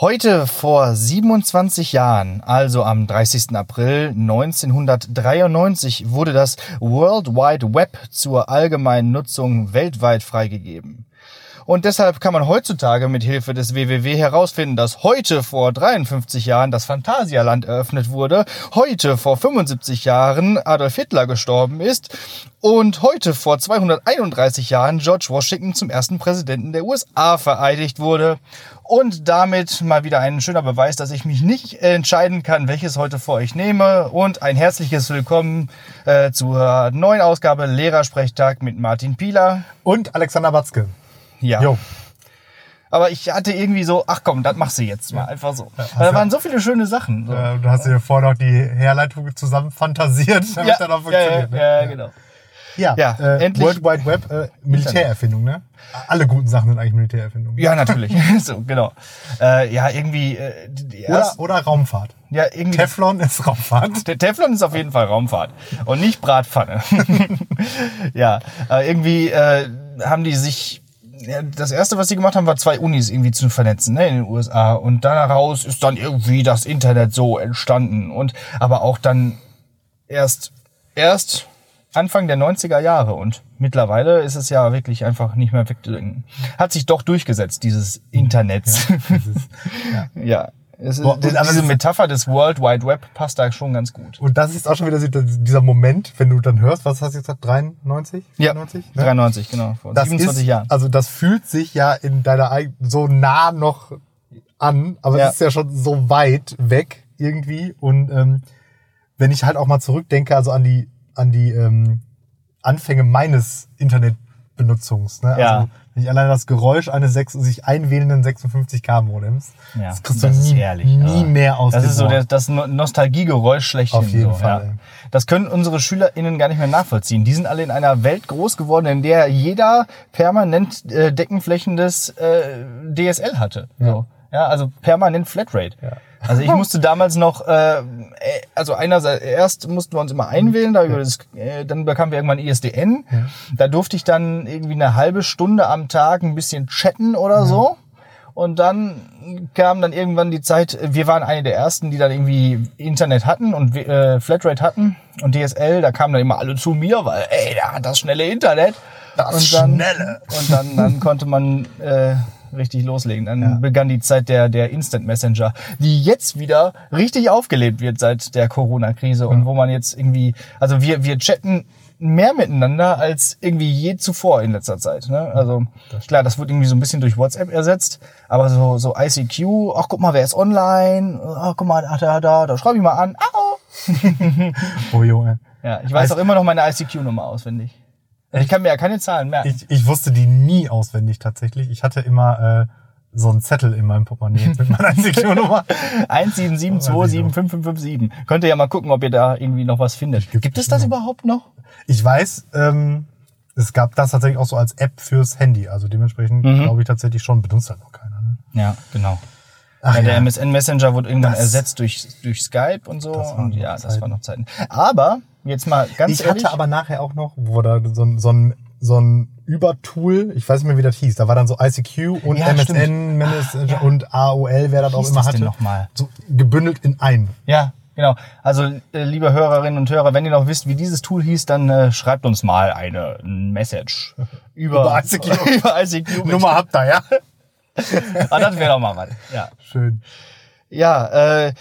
Heute vor 27 Jahren, also am 30. April 1993, wurde das World Wide Web zur allgemeinen Nutzung weltweit freigegeben. Und deshalb kann man heutzutage mit Hilfe des WWW herausfinden, dass heute vor 53 Jahren das Phantasialand eröffnet wurde, heute vor 75 Jahren Adolf Hitler gestorben ist und heute vor 231 Jahren George Washington zum ersten Präsidenten der USA vereidigt wurde. Und damit mal wieder ein schöner Beweis, dass ich mich nicht entscheiden kann, welches heute vor euch nehme. Und ein herzliches Willkommen äh, zur neuen Ausgabe Lehrersprechtag mit Martin Pieler. Und Alexander Watzke. Ja. Jo. Aber ich hatte irgendwie so, ach komm, das machst du jetzt mal. Einfach so. Weil da waren so viele schöne Sachen. So. Äh, du hast dir vorher noch die Herleitung zusammen fantasiert, damit Ja, dann auch ja, ja, funktioniert. ne? ja, genau. Ja, Ja, äh, endlich- World Wide Web, äh, Militärerfindung, ne? Alle guten Sachen sind eigentlich Militärerfindungen. Ja, natürlich. so, genau. Äh, ja, irgendwie, äh, die, die Oder, erst, oder Raumfahrt. ja, irgendwie. Teflon ist Raumfahrt. Der Teflon ist auf jeden Fall Raumfahrt und nicht Bratpfanne. ja, irgendwie äh, haben die sich. Ja, das erste, was sie gemacht haben, war zwei Unis irgendwie zu vernetzen ne, in den USA. Und daraus ist dann irgendwie das Internet so entstanden. Und aber auch dann erst, erst Anfang der 90er Jahre. Und mittlerweile ist es ja wirklich einfach nicht mehr wegzudenken. Hat sich doch durchgesetzt, dieses Internet. ja. ja. Es Boah, aber diese es- Metapher des World Wide Web passt da schon ganz gut. Und das ist auch schon wieder dieser Moment, wenn du dann hörst, was hast du jetzt gesagt, 93? Ja, 94? Ne? 93, genau, vor Das 27 ist, Jahren. Also das fühlt sich ja in deiner eig- so nah noch an, aber Ja. es ist ja schon so weit weg irgendwie. Und ähm, wenn ich halt auch mal zurückdenke, also an die an die ähm, Anfänge meines Internetbenutzungs, ne? Ja. Also wenn ich alleine das Geräusch eines sechs, sich einwählenden 56k Modems, Ja, das kriegst das du nie, herrlich, nie mehr aus Das ist so der, das No- Nostalgiegeräusch schlechthin. Auf jeden so, Fall, Ja. Das können unsere SchülerInnen gar nicht mehr nachvollziehen. Die sind alle in einer Welt groß geworden, in der jeder permanent äh, deckenflächendes äh, DSL hatte. So. Ja, also permanent Flatrate. Ja. Also ich musste damals noch, äh, äh, also einerseits erst mussten wir uns immer einwählen, da über das, äh, dann bekamen wir irgendwann ISDN. Da durfte ich dann irgendwie eine halbe Stunde am Tag ein bisschen chatten oder so. Und dann kam dann irgendwann die Zeit, wir waren eine der ersten, die dann irgendwie Internet hatten und äh, Flatrate hatten und DSL, da kamen dann immer alle zu mir, weil ey, der hat das schnelle Internet. Das und dann, Schnelle. Und dann, dann konnte man äh, richtig loslegen. Dann begann die Zeit der, der Instant Messenger, die jetzt wieder richtig aufgelebt wird seit der Corona-Krise und wo man jetzt irgendwie, also wir, wir chatten mehr miteinander als irgendwie je zuvor in letzter Zeit. Ne? Also klar, das wird irgendwie so ein bisschen durch WhatsApp ersetzt, aber so, so ICQ, ach guck mal, wer ist online, ach guck mal, ach da, da, da schreibe ich mal an. Au. Oh Junge. Ja, ich weiß auch immer noch meine ICQ-Nummer auswendig. Ich kann mir ja keine Zahlen merken. Ich, ich wusste die nie auswendig tatsächlich. Ich hatte immer äh, so einen Zettel in meinem Portemonnaie mit meiner ICQ-Nummer. 177275557. Könnt ihr ja mal gucken, ob ihr da irgendwie noch was findet. Gibt Gibt es das überhaupt noch? Ich weiß, ähm, es gab das tatsächlich auch so als App fürs Handy. Also dementsprechend Mhm. glaube ich tatsächlich schon, benutzt halt noch keiner. Ne? Ja, genau. Ach ja, der ja. MSN Messenger wurde irgendwann Das- ersetzt durch, durch Skype und so. Das und noch ja, das Zeiten. waren noch Zeiten. Aber, jetzt mal ganz Ich ehrlich. hatte aber nachher auch noch, wo da so, ein- so ein so ein Übertool, ich weiß nicht mehr, wie das hieß. Da war dann so ICQ und Ja, MSN. Messenger ja. und AOL, wer das auch immer das hatte. denn nochmal? So gebündelt in einen. Ja, genau. Also, äh, liebe Hörerinnen und Hörer, wenn ihr noch wisst, wie dieses Tool hieß, dann äh, schreibt uns mal eine Message über, Über ICQ. über ICQ. Nummer habt ihr, ja? Ah, das wäre doch mal was. Ja. Schön. Ja, äh,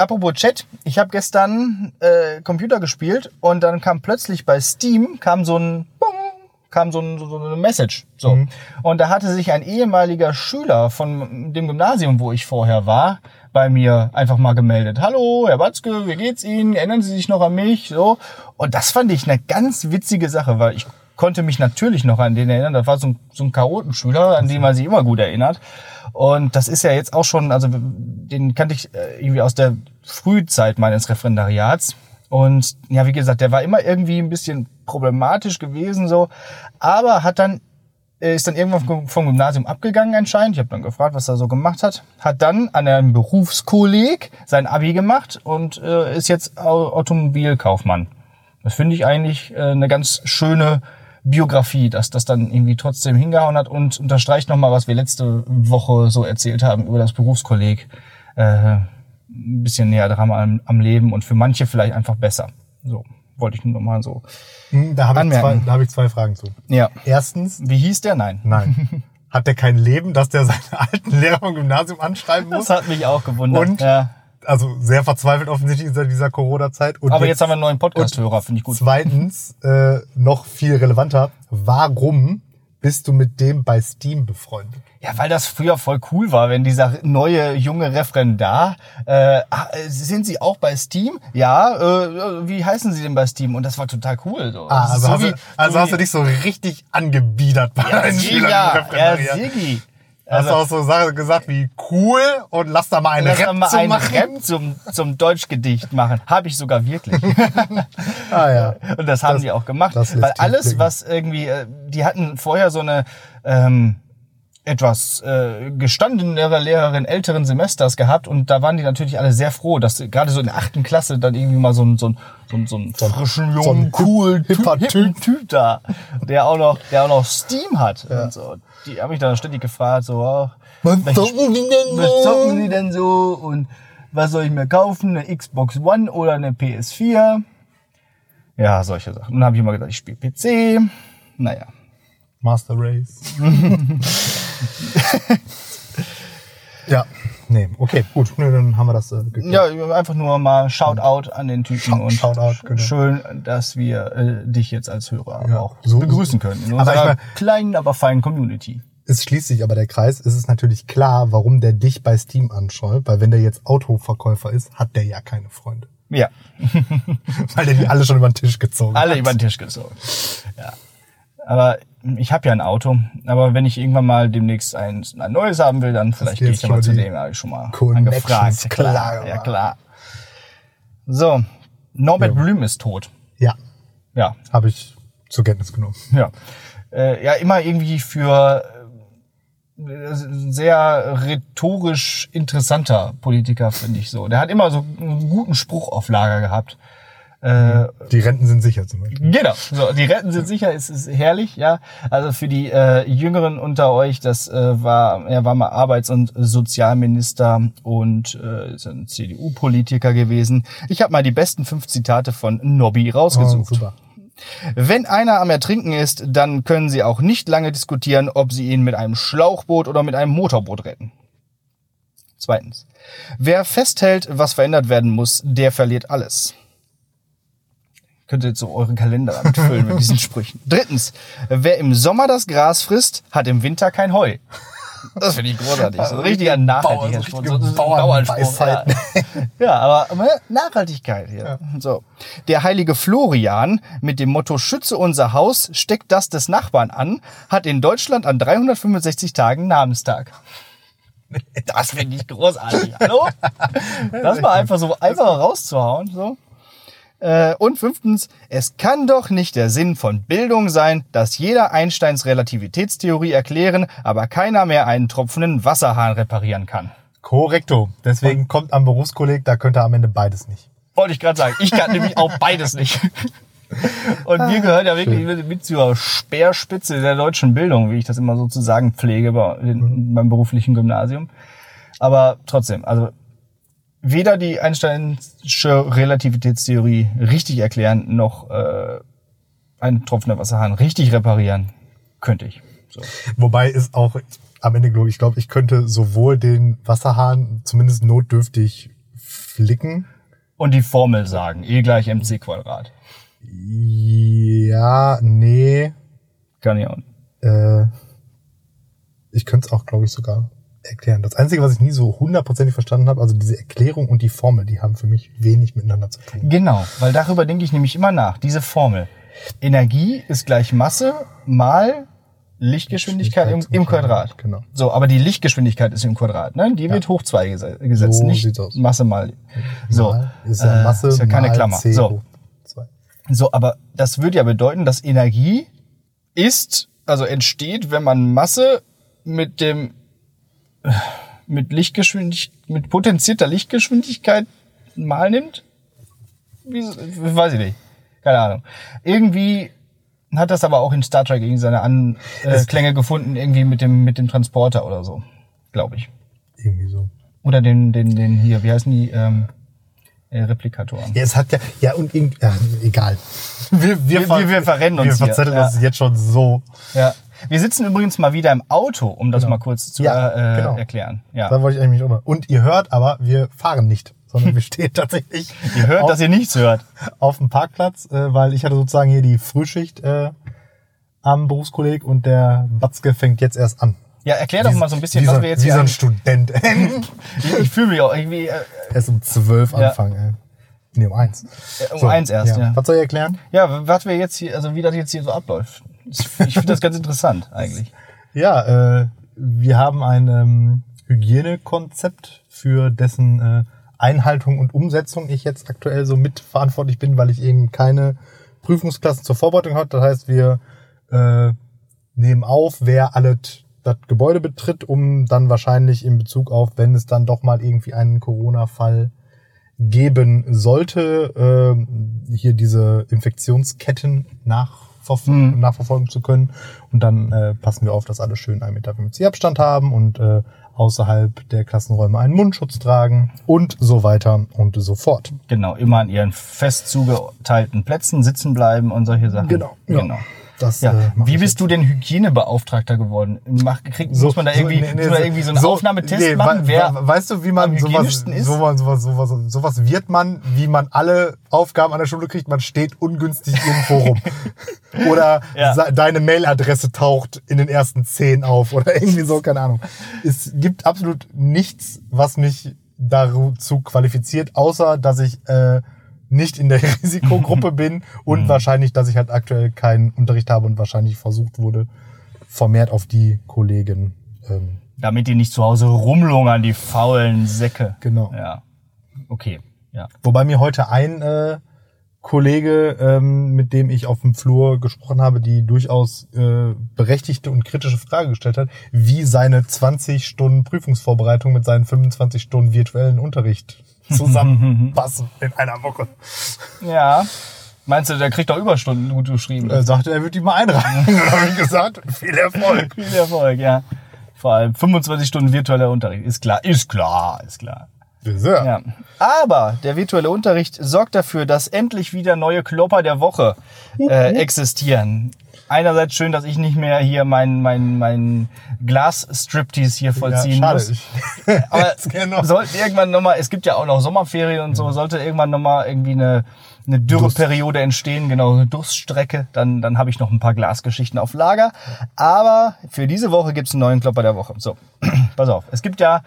apropos Chat, ich habe gestern äh, Computer gespielt und dann kam plötzlich bei Steam kam so ein Bong, kam so, ein, so eine Message. So. Und da hatte sich ein ehemaliger Schüler von dem Gymnasium, wo ich vorher war, bei mir einfach mal gemeldet. Hallo, Herr Watzke, wie geht's Ihnen? Erinnern Sie sich noch an mich? So. Und das fand ich eine ganz witzige Sache, weil ich konnte mich natürlich noch an den erinnern. Das war so ein, so ein Chaotenschüler, an den man sich immer gut erinnert. Und das ist ja jetzt auch schon, also den kannte ich äh, irgendwie aus der Frühzeit meines Referendariats. Und ja, wie gesagt, der war immer irgendwie ein bisschen problematisch gewesen so, aber hat dann äh, ist dann irgendwann vom- Gymnasium abgegangen anscheinend. Ich habe dann gefragt, was er so gemacht hat. Hat dann an einem Berufskolleg sein Abi gemacht und äh, ist jetzt Au- Automobilkaufmann. Das finde ich eigentlich äh, eine ganz schöne Biografie, dass das dann irgendwie trotzdem hingehauen hat und unterstreicht nochmal, was wir letzte Woche so erzählt haben über das Berufskolleg. Äh, ein bisschen näher dran am, am Leben und für manche vielleicht einfach besser. So, wollte ich nur nochmal so. Hm, Da habe ich, zwei, da hab ich zwei Fragen zu. Ja. Erstens, Wie hieß der? Nein. nein. Hat der kein Leben, dass der seine alten Lehrer vom Gymnasium anschreiben muss? Das hat mich auch gewundert. Und? Ja. Also sehr verzweifelt offensichtlich in dieser Corona-Zeit. Aber jetzt haben wir einen neuen Podcast-Hörer, finde ich gut. Zweitens, äh, noch viel relevanter, warum bist du mit dem bei Steam befreundet? Ja, weil das früher voll cool war, wenn dieser neue junge Referendar, äh, ah, äh, sind Sie auch bei Steam? Ja, äh, wie heißen Sie denn bei Steam? Und das war total cool. So. Ah, also, so hast, wie- du, also so hast du dich so richtig angebiedert bei ja, deinen Schülern sicher, ja, Referendariat. Sigi. Hast du auch so Sachen gesagt wie cool und lass da mal einen Lass Rap mal zu einen machen. Rap zum, zum Deutschgedicht machen. Habe ich sogar wirklich. Ah ja. Und das haben Das- die auch gemacht. Weil alles, was irgendwie, äh, die hatten vorher so eine ähm, etwas äh, gestandenere Lehrerin älteren Semesters gehabt und da waren die natürlich alle sehr froh, dass gerade so in der achten Klasse dann irgendwie mal so ein, so ein, so ein, so ein frischen, so ein jungen, coolen, hipper Typ, hippen Typ da, der auch noch, der auch noch Steam hat und so. Die haben mich dann ständig gefragt, so, oh, Was zocken die denn was zocken so? sie denn so und was soll ich mir kaufen? Eine Xbox One oder eine PS4? Ja, solche Sachen. Und dann habe ich immer gesagt, ich spiele PC. Naja. Master Race. ja, nee, okay, gut. Nee, dann haben wir das äh. Ja, einfach nur mal Shoutout an den Typen Shout- und Shoutout, genau. schön, dass wir äh, dich jetzt als Hörer Ja, auch so- begrüßen können. In Aber unserer ich mein- kleinen, aber feinen Community. Es schließt sich aber der Kreis. Es ist natürlich klar, warum der dich bei Steam anschaut, weil wenn der jetzt Autoverkäufer ist, hat der ja keine Freunde. Ja, Weil der die alle schon über den Tisch gezogen alle hat. über den Tisch gezogen. Ja. Aber ich habe ja ein Auto. Aber wenn ich irgendwann mal demnächst ein, ein neues haben will, dann vielleicht gehe ich da mal zu dem, habe ich schon mal angefragt. klar Klar, ja klar. So, Norbert Ja. Blüm ist tot. Ja, Ja, habe ich zur Kenntnis genommen. ja. Äh, ja, immer irgendwie für äh, sehr rhetorisch interessanter Politiker, finde ich so. Der hat immer so einen guten Spruch auf Lager gehabt. Äh, Die Renten sind sicher zum Beispiel. Genau, so, die Retten sind sicher, es ist herrlich, ja. Also für die äh, Jüngeren unter euch, das äh, war, er war mal Arbeits- und Sozialminister und äh, ist ein CDU-Politiker gewesen. Ich habe mal die besten fünf Zitate von Nobby Oh, rausgesucht. super. Wenn einer am Ertrinken ist, dann können Sie auch nicht lange diskutieren, ob Sie ihn mit einem Schlauchboot oder mit einem Motorboot retten. Zweitens. Wer festhält, was verändert werden muss, der verliert alles. Könnt ihr jetzt so euren Kalender damit füllen mit diesen Sprüchen. Drittens. Wer im Sommer das Gras frisst, hat im Winter kein Heu. Das finde ich großartig. Ein richtiger Nachhaltigkeitsspruch. richtige So ein Bauernweisheit. Ja. ja, aber Nachhaltigkeit hier. So. Der heilige Florian mit dem Motto Schütze unser Haus, steckt das des Nachbarn an, hat in Deutschland an 365 Tagen Namenstag. Das finde ich großartig. Hallo? Das mal einfach so einfach rauszuhauen. So. Äh, Und fünftens, es kann doch nicht der Sinn von Bildung sein, dass jeder Einsteins Relativitätstheorie erklären, aber keiner mehr einen tropfenden Wasserhahn reparieren kann. Korrekto. Deswegen kommt am Berufskolleg, da könnte er am Ende beides nicht. Wollte ich gerade sagen. Ich kann nämlich auch beides nicht. Und wir gehören ja wirklich mit, mit zur Speerspitze der deutschen Bildung, wie ich das immer so zu sagen pflege bei, in, beim beruflichen Gymnasium. Aber trotzdem, also weder die Einsteinsche Relativitätstheorie richtig erklären, noch äh, einen tropfenden Wasserhahn richtig reparieren könnte ich. So. Wobei ist auch am Ende, glaube ich, glaube ich, könnte sowohl den Wasserhahn zumindest notdürftig flicken. Und die Formel sagen, E gleich mc Quadrat. Ja, nee. Kann ich auch. nicht. Äh, ich könnte es auch, glaube ich, sogar erklären. Das Einzige, was ich nie so hundertprozentig verstanden habe, also diese Erklärung und die Formel, die haben für mich wenig miteinander zu tun. Genau, weil darüber denke ich nämlich immer nach. Diese Formel. Energie ist gleich Masse mal Lichtgeschwindigkeit im, im Quadrat. Genau. So, aber die Lichtgeschwindigkeit ist im Quadrat, ne? Die wird hoch zwei gese- gesetzt, So nicht. Masse mal. So, Mal ist ja äh, Masse ist ja keine Klammer. C So, hoch zwei. so, aber das würde ja bedeuten, dass Energie ist, also entsteht, wenn man Masse mit dem mit Lichtgeschwindigkeit, mit potenzierter Lichtgeschwindigkeit mal nimmt? Wie, weiß ich nicht. Keine Ahnung. Irgendwie hat das aber auch in Star Trek irgendwie seine Anklänge äh, gefunden, irgendwie mit dem, mit dem Transporter oder so, glaube ich. Irgendwie so. Oder den, den, den hier, wie heißen die, ähm, äh, Replikatoren. Ja, es hat ja, ja und irgend, ja, egal. Wir, Wir- wir- wir verrennen uns Wir verzetteln ja. uns jetzt schon so. Ja. Wir sitzen übrigens mal wieder im Auto, um das Genau. mal kurz zu Ja, äh, genau. erklären. Ja. Da wollte ich eigentlich auch noch. Und ihr hört aber, wir fahren nicht, sondern wir stehen tatsächlich Ihr hört, auf, dass ihr nichts hört. auf dem Parkplatz, äh, weil ich hatte sozusagen hier die Frühschicht äh, am Berufskolleg und der Batzke fängt jetzt erst an. Ja, erklär doch mal so ein bisschen, wie was so, wir jetzt Wie hier so ein Student. Ich, ich fühle mich auch irgendwie äh, erst um zwölf Ja. anfangen. Ey. Nee, um eins. um eins erst, ja. Was soll ich erklären? Ja, was wir jetzt hier, also wie das jetzt hier so abläuft. Ich finde das ganz interessant eigentlich. Ja, äh, wir haben ein ähm, Hygienekonzept, für dessen äh, Einhaltung und Umsetzung ich jetzt aktuell so mitverantwortlich bin, weil ich eben keine Prüfungsklassen zur Vorbereitung habe. Das heißt, wir äh, nehmen auf, wer alles das Gebäude betritt, um dann wahrscheinlich in Bezug auf, wenn es dann doch mal irgendwie einen Corona-Fall geben sollte, ähm, hier diese Infektionsketten nachverfolgen, Mhm. nachverfolgen zu können. Und dann äh, passen wir auf, dass alle schön 1,50 Meter Abstand haben und äh, außerhalb der Klassenräume einen Mundschutz tragen und so weiter und so fort. Genau, immer an ihren fest zugeteilten Plätzen sitzen bleiben und solche Sachen. Genau. genau. Das, Ja. äh, Wie bist du denn Hygienebeauftragter geworden? Mach, krieg, muss man da irgendwie, nee, nee, man da irgendwie so einen so- Aufnahmetest nee, machen? we- Wer we- weißt du, wie man sowas, ist? sowas, sowas, sowas, sowas wird man, wie man alle Aufgaben an der Schule kriegt, man steht ungünstig irgendwo rum. oder Ja. deine Mailadresse taucht in den ersten zehn auf oder irgendwie so, keine Ahnung. Es gibt absolut nichts, was mich dazu qualifiziert, außer dass ich äh, nicht in der Risikogruppe bin Mhm. und wahrscheinlich, dass ich halt aktuell keinen Unterricht habe und wahrscheinlich versucht wurde, vermehrt auf die Kollegen. Ähm, damit die nicht zu Hause rumlungern, die faulen Säcke. Genau. Ja. Okay. Ja. wobei mir heute ein äh, Kollege, ähm, mit dem ich auf dem Flur gesprochen habe, die durchaus äh, berechtigte und kritische Frage gestellt hat, wie seine 20 Stunden Prüfungsvorbereitung mit seinen 25 Stunden virtuellen Unterricht zusammenpassen in einer Woche. Ja. Meinst du, der kriegt doch Überstunden gut geschrieben? Er sagte, er wird die mal einreichen. Dann habe ich gesagt, viel Erfolg. Viel Erfolg, ja. Vor allem 25 Stunden virtueller Unterricht. Ist klar, ist klar, ist klar. Sehr. Ja. Aber der virtuelle Unterricht sorgt dafür, dass endlich wieder neue Klopper der Woche äh, existieren. Einerseits schön, dass ich nicht mehr hier mein, mein, mein Glas-Striptease hier vollziehen schade. muss. Aber sollten irgendwann nochmal, es gibt ja auch noch Sommerferien und so, sollte irgendwann nochmal irgendwie eine, eine Dürreperiode entstehen, genau, eine Durststrecke, dann, dann habe ich noch ein paar Glasgeschichten auf Lager. Aber für diese Woche gibt's einen neuen Klopper der Woche. So, pass auf. Es gibt ja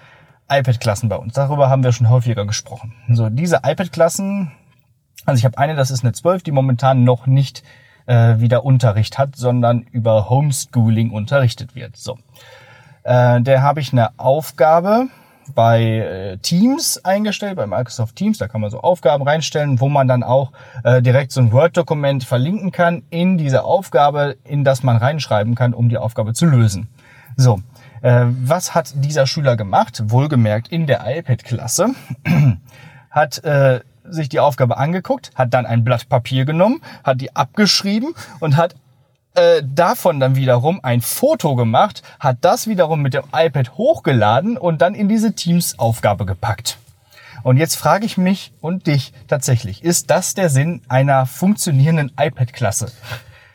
iPad-Klassen bei uns. Darüber haben wir schon häufiger gesprochen. So, diese iPad-Klassen, also ich habe eine, das ist eine 12, die momentan noch nicht äh, wieder Unterricht hat, sondern über Homeschooling unterrichtet wird. So. Äh, der habe ich eine Aufgabe bei äh, Teams eingestellt, bei Microsoft Teams. Da kann man so Aufgaben reinstellen, wo man dann auch äh, direkt so ein Word-Dokument verlinken kann in diese Aufgabe, in das man reinschreiben kann, um die Aufgabe zu lösen. So, äh, was hat dieser Schüler gemacht? Wohlgemerkt in der iPad-Klasse. hat äh, sich die Aufgabe angeguckt, hat dann ein Blatt Papier genommen, hat die abgeschrieben und hat äh, davon dann wiederum ein Foto gemacht, hat das wiederum mit dem iPad hochgeladen und dann in diese Teams-Aufgabe gepackt. Und jetzt frage ich mich und dich tatsächlich, ist das der Sinn einer funktionierenden iPad-Klasse?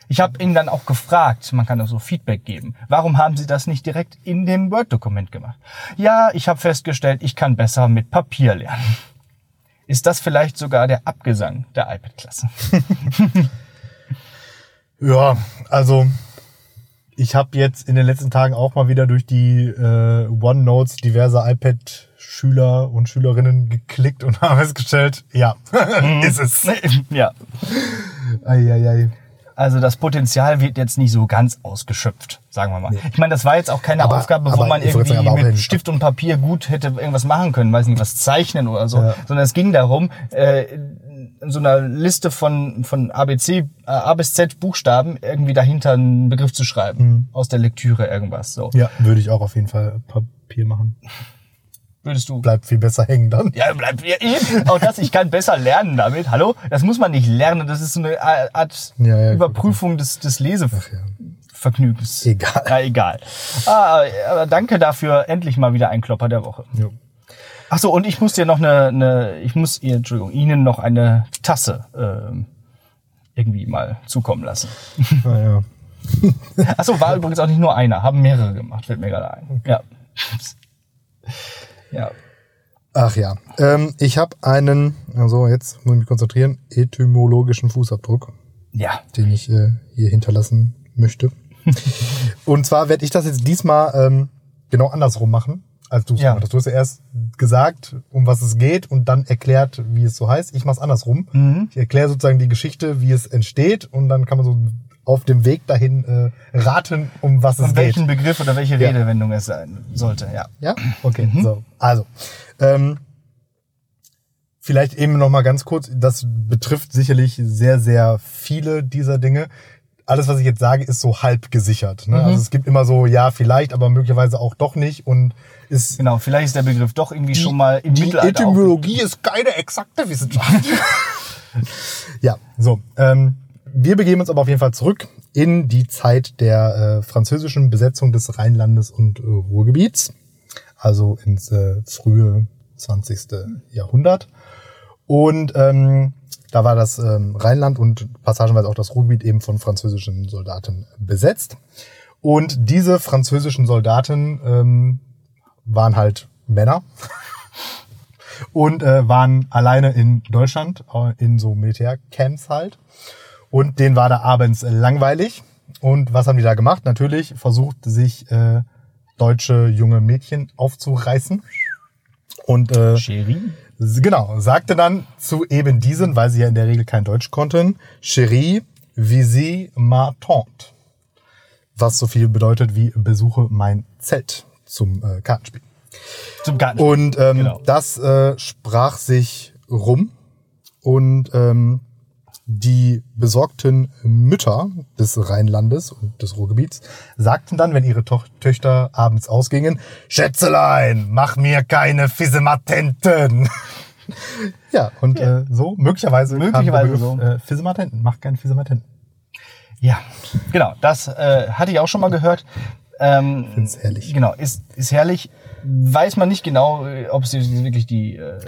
Ich habe ihn dann auch gefragt, man kann auch so Feedback geben. Warum haben Sie das nicht direkt in dem Word-Dokument gemacht? Ja, ich habe festgestellt, ich kann besser mit Papier lernen. Ist das vielleicht sogar der Abgesang der iPad-Klasse? Ja, also ich habe jetzt in den letzten Tagen auch mal wieder durch die äh, OneNotes diverser iPad-Schüler und Schülerinnen geklickt und habe festgestellt, ja, ist es. ja. Eieiei. Also das Potenzial wird jetzt nicht so ganz ausgeschöpft, sagen wir mal. Ich meine, das war jetzt auch keine Aber- Aufgabe, wo man irgendwie sagen, mit Stift und Papier gut hätte irgendwas machen können, weiß nicht, was zeichnen oder so. Ja. Sondern es ging darum, äh, in so einer Liste von, von ABC, A bis Z Buchstaben irgendwie dahinter einen Begriff zu schreiben. Aus der Lektüre irgendwas. So. Ja, würde ich auch auf jeden Fall Papier machen. Würdest du? Bleibt viel besser hängen dann. Ja, bleibt ja, eben. Auch das, ich kann besser lernen damit. Hallo? Das muss man nicht lernen. Das ist so eine Art Ja, ja, Überprüfung des, des Lesevergnügens. Egal. Ja, egal. Ah, aber danke dafür. Endlich mal wieder ein Klopper der Woche. Jo. Ach so, und ich muss dir noch eine, eine ich muss ihr, Entschuldigung, Ihnen noch eine Tasse ähm, irgendwie mal zukommen lassen. Naja. Ach so, war übrigens auch nicht nur einer, haben mehrere gemacht, fällt mir gerade ein. Ja. Ja. Ach ja. Ähm, ich habe einen, also jetzt muss ich mich konzentrieren, etymologischen Fußabdruck, Ja. den ich äh, hier hinterlassen möchte. Und zwar werde ich das jetzt diesmal ähm, genau andersrum machen, als du es Ja. gemacht hast. Du hast ja erst gesagt, um was es geht und dann erklärt, wie es so heißt. Ich mache es andersrum. Mhm. Ich erkläre sozusagen die Geschichte, wie es entsteht und dann kann man so auf dem Weg dahin äh, raten, um was es Und geht. welchen Begriff oder welche Ja. Redewendung es sein sollte, ja. Ja? Okay, so. Also, ähm, vielleicht eben noch mal ganz kurz, das betrifft sicherlich sehr, sehr viele dieser Dinge. Alles, was ich jetzt sage, ist so halb gesichert. Ne? Also es gibt immer so, ja, vielleicht, aber möglicherweise auch doch nicht und ist Genau, vielleicht ist der Begriff doch irgendwie schon mal im die Mittelalter Etymologie ist keine exakte Wissenschaft. ja, so. Ähm, wir begeben uns aber auf jeden Fall zurück in die Zeit der äh, französischen Besetzung des Rheinlandes und äh, Ruhrgebiets, also ins äh, frühe 20. Jahrhundert. Und ähm, da war das ähm, Rheinland und passagenweise auch das Ruhrgebiet eben von französischen Soldaten besetzt. Und diese französischen Soldaten ähm, waren halt Männer und äh, waren alleine in Deutschland, äh, in so Militärcamps halt. Und denen war da abends langweilig. Und was haben die da gemacht? Natürlich versucht sich äh, deutsche junge Mädchen aufzureißen. Und äh, Cherie? genau, sagte dann zu eben diesen, weil sie ja in der Regel kein Deutsch konnten, Chérie, visez ma tante. Was so viel bedeutet wie besuche mein Zelt zum äh, Kartenspiel. Zum Garten. Und ähm, Genau. das äh, sprach sich rum und ähm, die besorgten Mütter des Rheinlandes und des Ruhrgebiets sagten dann, wenn ihre Toch Töchter abends ausgingen, Schätzelein, mach mir keine Fissematenten. ja, und Äh, so möglicherweise, Möglicherweise Begriff, Äh, Fissematenten, mach keine Fissematenten. Ja, genau. Das äh, hatte ich auch schon mal gehört. Ähm, Find's herrlich. Genau, ist, ist herrlich. Weiß man nicht genau, äh, ob sie wirklich die äh,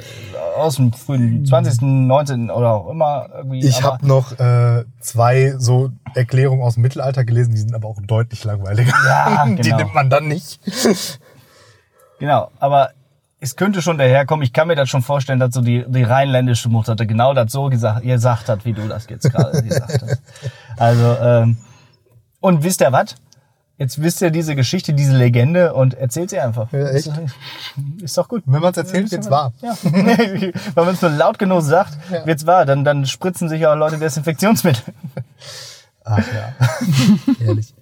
aus dem frühen 20., 19. oder auch immer irgendwie. Ich habe noch äh, zwei so Erklärungen aus dem Mittelalter gelesen, die sind aber auch deutlich langweiliger. Ja, Die genau. nimmt man dann nicht. Genau, aber es könnte schon daherkommen. Ich kann mir das schon vorstellen, dass so die, die rheinländische Mutter genau das so gesagt, gesagt hat, wie du das jetzt gerade gesagt hast. Also, ähm, und wisst ihr was? Jetzt wisst ihr diese Geschichte, diese Legende und erzählt sie einfach. Ja, echt? Ist doch gut. Wenn man es erzählt, wird's wahr. Ja. Wenn man es nur laut genug sagt, Ja. wird's wahr. Dann, dann spritzen sich auch Leute Desinfektionsmittel. Ach ja. Ehrlich.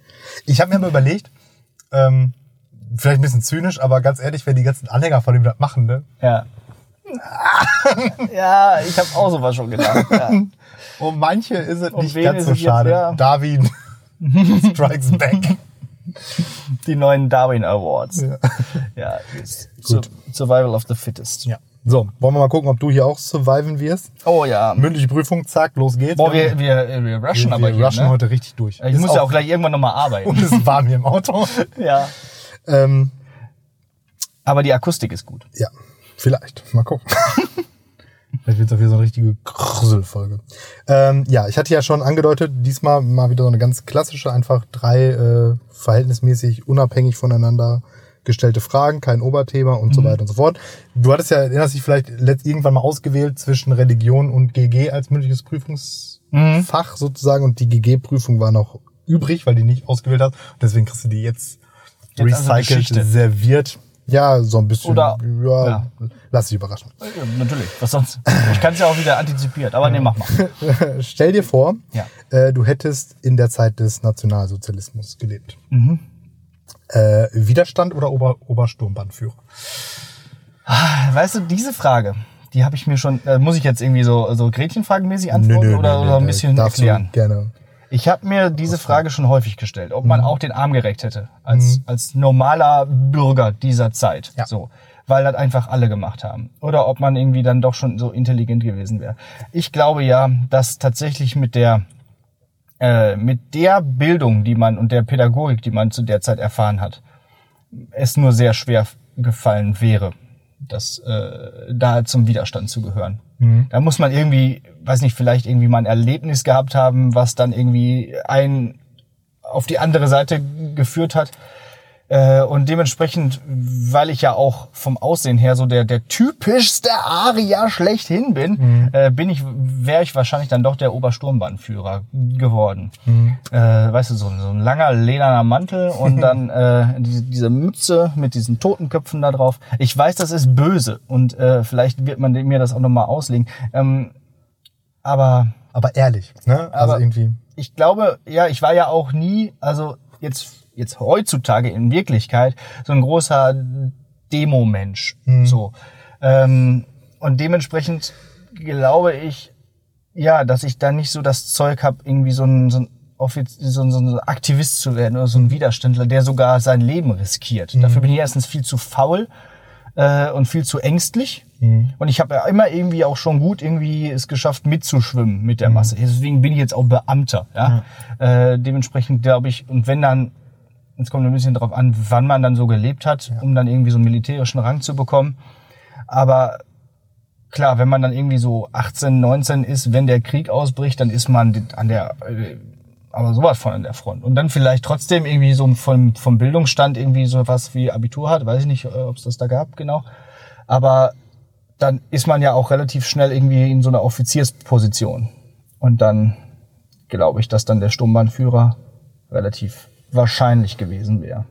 Ich habe mir mal überlegt, ähm, vielleicht ein bisschen zynisch, aber ganz ehrlich, wenn die ganzen Anhänger von dem das machen, ne? Ja. ja, ich habe auch sowas schon gedacht. Ja. Um manche ist es Um nicht ganz so es jetzt, schade. ja? Darwin strikes back. Die neuen Darwin Awards. Ja. Ja, ist Sur Survival of the Fittest. ja. So, wollen wir mal gucken, ob du hier auch surviven wirst? Oh ja. Mündliche Prüfung, zack, los geht's. Boah, wir, wir, wir rushen wir, aber wir hier, rushen ne? heute richtig durch. Ich Ist muss ja auch gleich irgendwann nochmal arbeiten. Und es ist warm hier im Auto. ja. ähm, Aber die Akustik ist gut. ja, vielleicht. Mal gucken. Vielleicht wird es auch wieder so eine richtige Krüsselfolge. Ähm, ja, ich hatte ja schon angedeutet, diesmal mal wieder so eine ganz klassische, einfach drei äh, verhältnismäßig unabhängig voneinander gestellte Fragen, kein Oberthema und so weiter und so fort. Du hattest ja, erinnerst dich vielleicht letzt, irgendwann mal ausgewählt zwischen Religion und GG als mündliches Prüfungsfach sozusagen und die GG-Prüfung war noch übrig, weil die nicht ausgewählt hast. Und deswegen kriegst du die jetzt, Jetzt also recycelt, Geschichte. serviert. Ja, so ein bisschen. Oder- ja, ja. lass dich überraschen. Ja, natürlich. Was sonst? Ich kann es ja auch wieder antizipiert. Aber nee, mach mal. Stell dir vor, Ja. äh, du hättest in der Zeit des Nationalsozialismus gelebt. Mhm. Äh, Widerstand oder Ober Obersturmbannführer? Weißt du, diese Frage, die habe ich mir schon, äh, muss ich jetzt irgendwie so, so Gretchenfragenmäßig antworten oder, oder ein bisschen erklären? Gerne. Ich habe mir diese Frage schon häufig gestellt, ob Mhm. man auch den Arm gerecht hätte als, als normaler Bürger dieser Zeit. Ja. So, weil das einfach alle gemacht haben. Oder ob man irgendwie dann doch schon so intelligent gewesen wäre. Ich glaube ja, dass tatsächlich mit der äh, mit der Bildung, die man und der Pädagogik, die man zu der Zeit erfahren hat, es nur sehr schwer gefallen wäre, das äh, da zum Widerstand zu gehören. Mhm. Da muss man irgendwie, weiß nicht, vielleicht irgendwie mal ein Erlebnis gehabt haben, was dann irgendwie ein auf die andere Seite geführt hat. Äh, und dementsprechend, weil ich ja auch vom Aussehen her so der, der typischste Arier schlechthin bin, äh, bin ich, wäre ich wahrscheinlich dann doch der Obersturmbannführer geworden. Äh, weißt du, so, ein- so ein langer lederner Mantel und dann äh, diese, diese Mütze mit diesen Totenköpfen da drauf. Ich weiß, das ist böse und äh, vielleicht wird man mir das auch nochmal auslegen. Ähm, aber Aber ehrlich, ne? Also Aber- irgendwie. ich glaube, ja, ich war ja auch nie, also jetzt, jetzt heutzutage in Wirklichkeit, so ein großer Demo-Mensch. So. Ähm, und dementsprechend glaube ich, ja, dass ich da nicht so das Zeug habe, irgendwie so ein, so ein so ein, so ein Aktivist zu werden oder so ein Widerständler, der sogar sein Leben riskiert. Dafür bin ich erstens viel zu faul äh, und viel zu ängstlich. Und ich habe ja immer irgendwie auch schon gut irgendwie es geschafft, mitzuschwimmen mit der Masse. Deswegen bin ich jetzt auch Beamter. Ja? Äh, dementsprechend glaube ich, und wenn dann, jetzt kommt ein bisschen drauf an, wann man dann so gelebt hat, um dann irgendwie so einen militärischen Rang zu bekommen. Aber klar, wenn man dann irgendwie so 18, 19 ist, wenn der Krieg ausbricht, dann ist man an der, äh, aber sowas von an der Front. Und dann vielleicht trotzdem irgendwie so vom, vom Bildungsstand irgendwie so was wie Abitur hat, weiß ich nicht, ob es das da gab, genau. Aber dann ist man ja auch relativ schnell irgendwie in so einer Offiziersposition. Und dann glaube ich, dass dann der Sturmbannführer relativ wahrscheinlich gewesen wäre.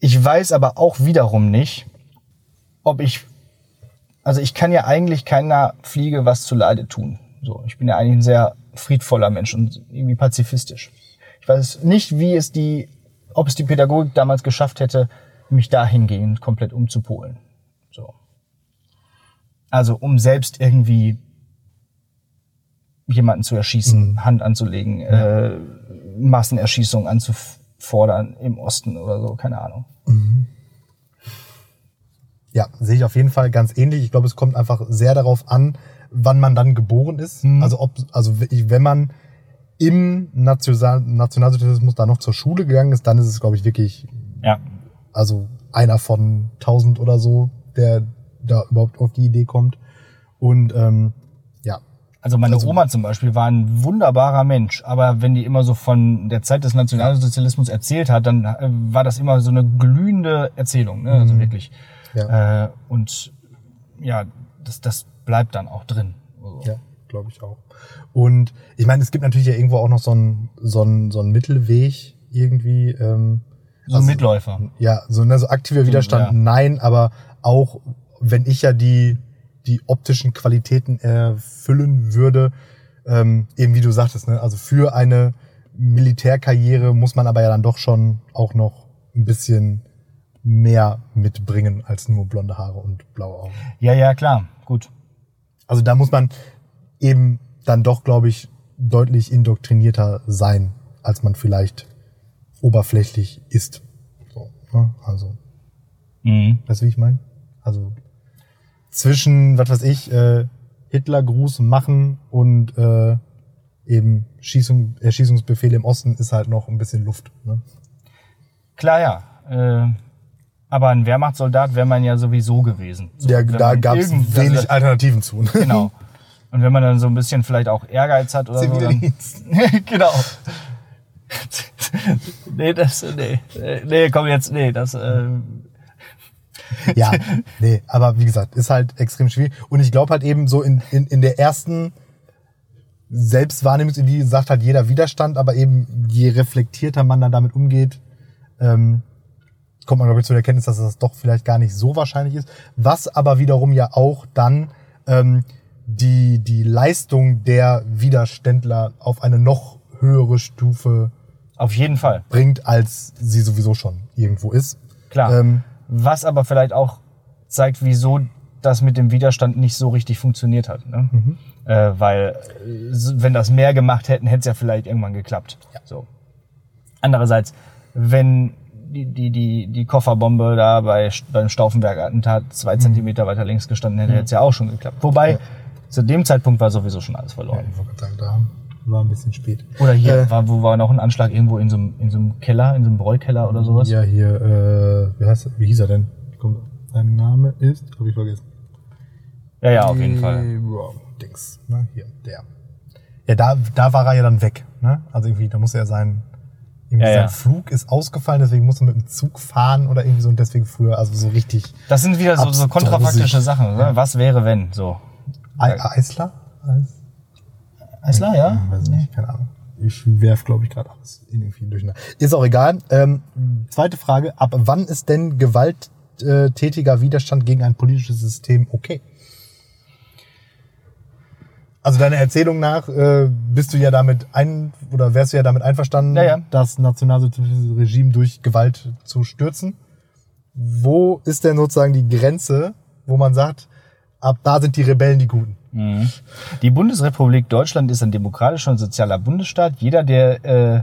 Ich weiß aber auch wiederum nicht, ob ich, also ich kann ja eigentlich keiner Fliege was zu Leide tun. So, ich bin ja eigentlich ein sehr friedvoller Mensch und irgendwie pazifistisch. Ich weiß nicht, wie es die, ob es die Pädagogik damals geschafft hätte, mich dahingehend komplett umzupolen. So. Also um selbst irgendwie jemanden zu erschießen, Hand anzulegen, äh, Massenerschießungen anzufordern im Osten oder so, keine Ahnung. Ja, sehe ich auf jeden Fall ganz ähnlich. Ich glaube, es kommt einfach sehr darauf an, wann man dann geboren ist. Also ob, also wenn man im National Nationalsozialismus da noch zur Schule gegangen ist, dann ist es, glaube ich, wirklich, Ja. also einer von tausend oder so, der da überhaupt auf die Idee kommt. Und ähm, Also meine Also- Oma zum Beispiel war ein wunderbarer Mensch, aber wenn die immer so von der Zeit des Nationalsozialismus erzählt hat, dann äh, war das immer so eine glühende Erzählung, ne? also wirklich. Ja. Äh, und ja, das, das bleibt dann auch drin. Also, Ja, glaube ich auch. Und ich meine, es gibt natürlich ja irgendwo auch noch so einen so einen, so einen Mittelweg irgendwie. Ähm, So ein Mitläufer. Ja, so, ne, so aktiver Widerstand, ja. nein, aber auch wenn ich ja die, die optischen Qualitäten erfüllen würde, ähm, eben wie du sagtest, ne, also für eine Militärkarriere muss man aber ja dann doch schon auch noch ein bisschen mehr mitbringen als nur blonde Haare und blaue Augen. Ja, ja, klar, gut. Also da muss man eben dann doch, glaube ich, deutlich indoktrinierter sein, als man vielleicht oberflächlich ist. So, ne? Also, Mhm. weißt du, wie ich meine? Also zwischen, was weiß ich, äh, Hitlergruß machen und äh, eben Schießung, Erschießungsbefehle im Osten ist halt noch ein bisschen Luft. Ne? Klar, ja. Äh, aber ein Wehrmachtssoldat wäre man ja sowieso gewesen. So, Ja, da gab es wenig also, Alternativen zu. ne? Genau. Und wenn man dann so ein bisschen vielleicht auch Ehrgeiz hat oder so, dann, Zivildienst. genau. nee, das, nee, nee, komm jetzt, nee, das, äh, Ja, nee, aber wie gesagt, ist halt extrem schwierig. Und ich glaube halt eben so in, in, in der ersten Selbstwahrnehmungsidee sagt halt jeder Widerstand, aber eben je reflektierter man dann damit umgeht, ähm, kommt man, glaube ich, zu der Erkenntnis, dass das doch vielleicht gar nicht so wahrscheinlich ist. Was aber wiederum ja auch dann ähm, die, die Leistung der Widerständler auf eine noch höhere Stufe auf jeden Fall, bringt, als sie sowieso schon irgendwo ist. klar. Ähm, Was aber vielleicht auch zeigt, wieso das mit dem Widerstand nicht so richtig funktioniert hat. Ne? Mhm. Äh, weil, äh, wenn das mehr gemacht hätten, hätte es ja vielleicht irgendwann geklappt. So. Andererseits, wenn die, die, die, die Kofferbombe da bei, beim Stauffenberg-Attentat zwei Zentimeter weiter links gestanden hätte, hätte es ja auch schon geklappt. Wobei, Ja. zu dem Zeitpunkt war sowieso schon alles Ja, verloren. ich war ein bisschen spät. Oder hier Äh, war, wo war noch ein Anschlag irgendwo in so einem, in so einem Keller, in so einem Bräukeller oder sowas? Ja, hier, äh, wie heißt? Wie hieß er denn? Kommt, sein Name ist, habe ich vergessen. ja, ja, auf jeden Fall. Äh, wow, Dings, ne, hier, der. Ja, da, da war er ja dann weg, ne? Also irgendwie, da muss er ja sein, irgendwie Ja, sein ja. Flug ist ausgefallen, deswegen musste er mit dem Zug fahren oder irgendwie so und deswegen früher, also so richtig. Das sind wieder so, so kontrafaktische Sachen. Ne? Was wäre, wenn? So. Ei- Eisler? Eis? Eisler, ja? Weiß nicht, keine Ahnung. Ich werf, glaube ich, gerade alles irgendwie durcheinander. Ist auch egal. Ähm, zweite Frage. Ab wann ist denn gewalttätiger Widerstand gegen ein politisches System okay? Also deiner Erzählung nach äh, bist du ja damit ein oder wärst du ja damit einverstanden, Ja, ja. das nationalsozialistische Regime durch Gewalt zu stürzen. Wo ist denn sozusagen die Grenze, wo man sagt, ab da sind die Rebellen die Guten? Mhm. Die Bundesrepublik Deutschland ist ein demokratischer und sozialer Bundesstaat. Jeder, der äh,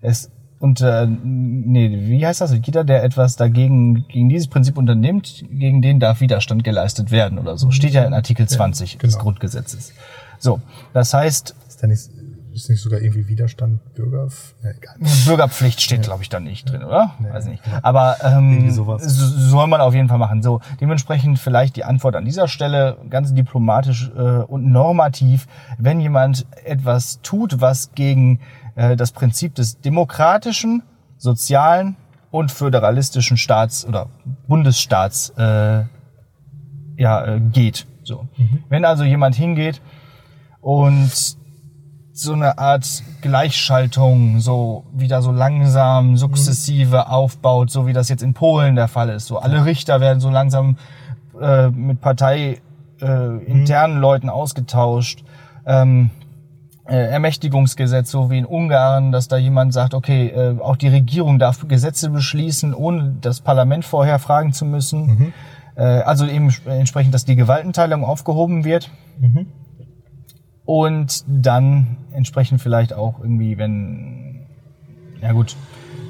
es unter, nee, wie heißt das? Jeder, der etwas dagegen, gegen dieses Prinzip unternimmt, gegen den darf Widerstand geleistet werden oder so. Steht ja in Artikel 20 des genau. Grundgesetzes. So, das heißt, Ist da nicht, ist nicht sogar irgendwie Widerstand Bürger? Ja, egal. Bürgerpflicht steht, glaube ich, da nicht drin, oder? Nee. Weiß nicht. Aber ähm, so- soll man auf jeden Fall machen. So, dementsprechend vielleicht die Antwort an dieser Stelle ganz diplomatisch äh, und normativ, wenn jemand etwas tut, was gegen äh, das Prinzip des demokratischen, sozialen und föderalistischen Staats oder Bundesstaats äh, ja, äh, geht. So. Wenn also jemand hingeht und so eine Art Gleichschaltung so wieder so langsam, sukzessive aufbaut, so wie das jetzt in Polen der Fall ist. So alle Richter werden so langsam äh, mit Partei äh, internen Leuten ausgetauscht. Ähm, äh, Ermächtigungsgesetz, so wie in Ungarn, dass da jemand sagt, okay, äh, auch die Regierung darf Gesetze beschließen, ohne das Parlament vorher fragen zu müssen. Äh, also eben sp- entsprechend, dass die Gewaltenteilung aufgehoben wird. Und dann entsprechend vielleicht auch irgendwie, wenn, ja gut,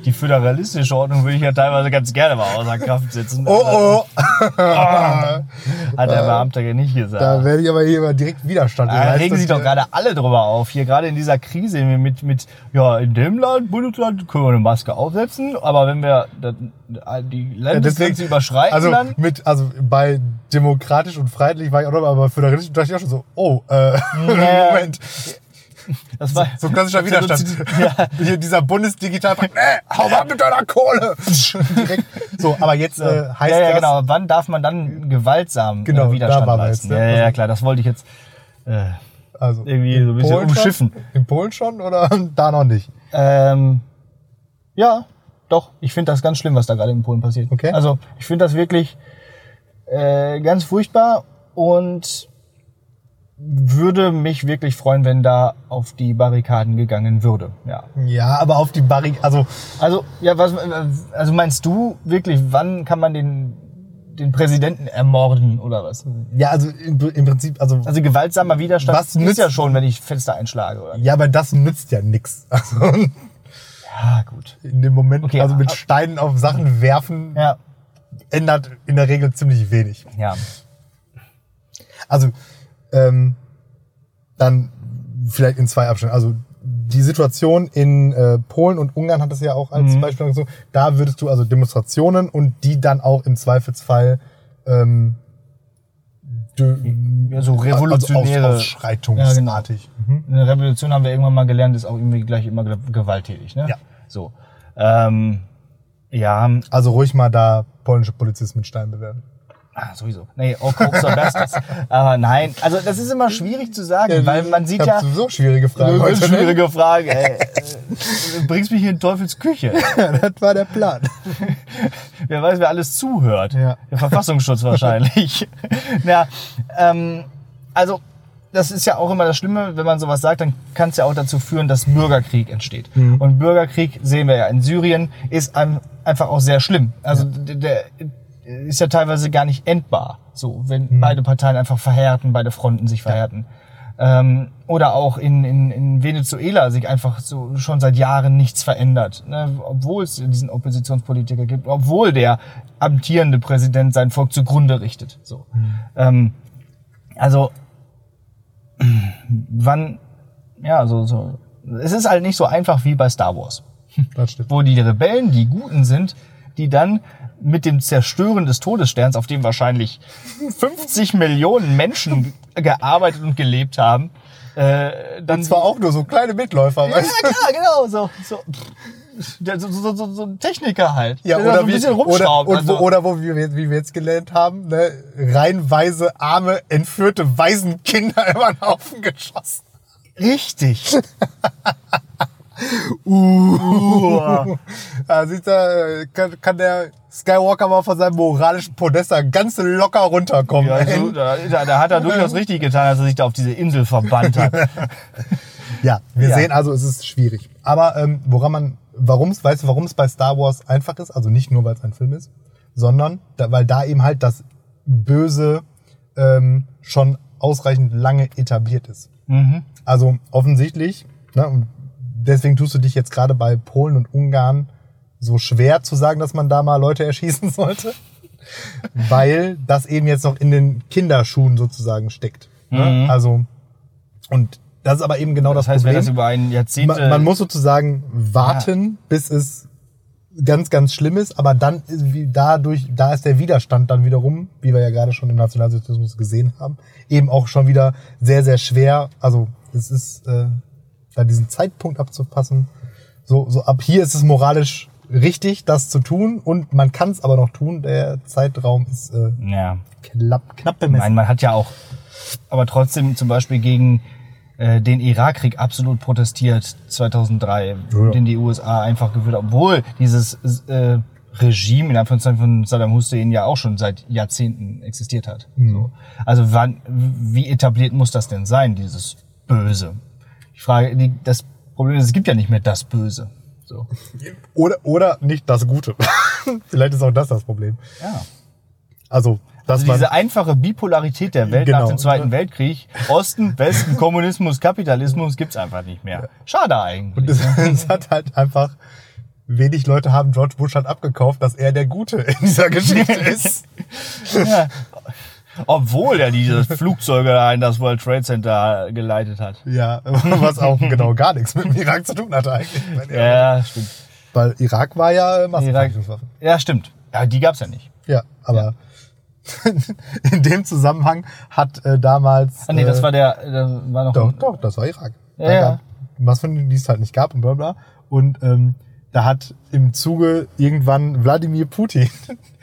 die föderalistische Ordnung würde ich ja teilweise ganz gerne mal außer Kraft setzen. Oh oh, Hat der Beamte ja nicht gesagt. da werde ich aber hier mal direkt Widerstand. Da leisten. regen sich doch gerade alle drüber auf. Hier gerade in dieser Krise mit, mit, ja, in dem Land, Bundesland können wir eine Maske aufsetzen, aber wenn wir die Landesgrenze überschreiten, also dann. mit, also bei demokratisch und freiheitlich war ich auch noch, aber bei föderalistisch dachte ich auch schon so, oh, äh, Ja. Moment, Das war, so klassischer Widerstand. Ja. Hier dieser Bundesdigitalpakt, äh, hau mal mit deiner Kohle. Direkt. So, aber jetzt äh, heißt ja, ja, das, genau. Wann darf man dann gewaltsam Genau, äh, Widerstand da leisten? jetzt, ne? Ja, ja, klar, das wollte ich jetzt äh, also irgendwie so ein bisschen Polen umschiffen. Schon? In Polen schon oder da noch nicht? Ähm, ja, doch. Ich finde das ganz schlimm, was da gerade in Polen passiert. Okay. Also ich finde das wirklich äh, ganz furchtbar und würde mich wirklich freuen, wenn da auf die Barrikaden gegangen würde. Ja. Ja, aber auf die Barrik, also Also ja, was also meinst du wirklich, wann kann man den den Präsidenten ermorden oder was? ja, also im, im Prinzip, also, Also gewaltsamer Widerstand Was ist nützt- ja schon, wenn ich Fenster einschlage oder? ja, aber das nützt ja nix. Also Ja, gut. in dem Moment, Okay, also mit aber- Steinen auf Sachen werfen, Ja. ändert in der Regel ziemlich wenig. Ja. Also ähm, dann vielleicht in zwei Abschnitten. Also die Situation in äh, Polen und Ungarn hat es ja auch als Mhm. Beispiel so. Da würdest du also Demonstrationen und die dann auch im Zweifelsfall ähm, de, Ja, so revolutionäre- also aus, ausschreitungsartig. Mhm. Eine Revolution haben wir irgendwann mal gelernt, ist auch irgendwie gleich immer ge- gewalttätig, ne? Ja. So. Ähm, ja, Also ruhig mal da polnische Polizisten mit Steinen bewerben. Ah, sowieso. Nee, oh, Koks or Bestes. Aber nein, also das ist immer schwierig zu sagen, weil man sieht ja... sowieso schwierige Fragen Das ist heute. ne? schwierige Frage, ey. Du bringst mich hier in Teufels Küche. das war der Plan. Wer weiß, wer alles zuhört. Ja. Der Verfassungsschutz wahrscheinlich. ja, ähm, also das ist ja auch immer das Schlimme, wenn man sowas sagt, dann kann es ja auch dazu führen, dass Bürgerkrieg entsteht. Und Bürgerkrieg, sehen wir ja in Syrien, ist ein, einfach auch sehr schlimm. Also der, der ist ja teilweise gar nicht endbar. So, wenn beide Parteien einfach verhärten, beide Fronten sich verhärten. Ähm, oder auch in, in, in Venezuela sich einfach so schon seit Jahren nichts verändert. Ne? Obwohl es diesen Oppositionspolitiker gibt, obwohl der amtierende Präsident sein Volk zugrunde richtet. So. Ähm, also wann, ja, so, so. Es ist halt nicht so einfach wie bei Star Wars Das stimmt. wo die Rebellen die Guten sind, die dann mit dem Zerstören des Todessterns, auf dem wahrscheinlich 50 Millionen Menschen gearbeitet und gelebt haben, äh, dann Und zwar auch nur so kleine Mitläufer, ja, weißt du? klar, genau, so, so, so, so, so, so ein Techniker halt. Ja, oder, so ein wie, bisschen oder, rumschraubt. und, also, oder wo wir, jetzt- wie wir jetzt gelernt haben, ne, reihenweise arme, entführte Waisenkinder über den Haufen geschossen. richtig. Uh. Da sieht er, kann, kann der Skywalker mal von seinem moralischen Podest da ganz locker runterkommen. Ja, also, da, da, da hat er durchaus richtig getan, als er sich da auf diese Insel verbannt hat. Ja, wir Ja. sehen also, es ist schwierig. Aber ähm, woran man, warum es, weißt du, warum es bei Star Wars einfach ist? Also nicht nur, weil es ein Film ist, sondern da, weil da eben halt das Böse ähm, schon ausreichend lange etabliert ist. Mhm. Also offensichtlich, ne, und deswegen tust du dich jetzt gerade bei Polen und Ungarn so schwer zu sagen, dass man da mal Leute erschießen sollte, weil das eben jetzt noch in den Kinderschuhen sozusagen steckt. Ne? Mhm. Also und das ist aber eben genau das, Das heißt, wenn Problem. das über ein Jahrzehnt... Man, man muss sozusagen warten, bis es ganz, ganz schlimm ist, aber dann ist wie dadurch, da ist der Widerstand dann wiederum, wie wir ja gerade schon im Nationalsozialismus gesehen haben, eben auch schon wieder sehr, sehr schwer. Also es ist äh, da diesen Zeitpunkt abzupassen. So, so ab hier ist es moralisch richtig, das zu tun und man kann es aber noch tun. Der Zeitraum ist äh, ja. knapp, knapp bemessen. meine, man hat ja auch, aber trotzdem zum Beispiel gegen äh, den Irakkrieg absolut protestiert 2003, Ja. den die USA einfach geführt haben, obwohl dieses äh, Regime in Anführungszeichen von Saddam Hussein ja auch schon seit Jahrzehnten existiert hat. So. Also wann, wie etabliert muss das denn sein, dieses Böse? Ich frage, die, das Problem ist, es gibt ja nicht mehr das Böse. So. Oder, oder nicht das Gute. Vielleicht ist auch das das Problem. Ja. Also, Also diese einfache Bipolarität der Welt nach Genau. dem Zweiten Weltkrieg, Osten, Westen, Kommunismus, Kapitalismus gibt's einfach nicht mehr. Schade eigentlich. es, es hat halt einfach wenig Leute haben George Bush halt abgekauft, dass er der Gute in dieser Geschichte ist. Ja. Obwohl er diese Flugzeuge da in das World Trade Center geleitet hat. Ja, was auch genau gar nichts mit dem Irak zu tun hatte eigentlich. Ja, stimmt. Weil Irak war ja äh, Massenvernichtungswaffen. Ja, stimmt. Ja, die gab's ja nicht. Ja, aber in dem Zusammenhang hat äh, damals. Ah, nee, das äh, war der, das war noch. Doch, doch, das war Irak. Ja, Da ja. gab, was von die es halt nicht gab und bla bla. Und ähm, da hat im Zuge irgendwann Wladimir Putin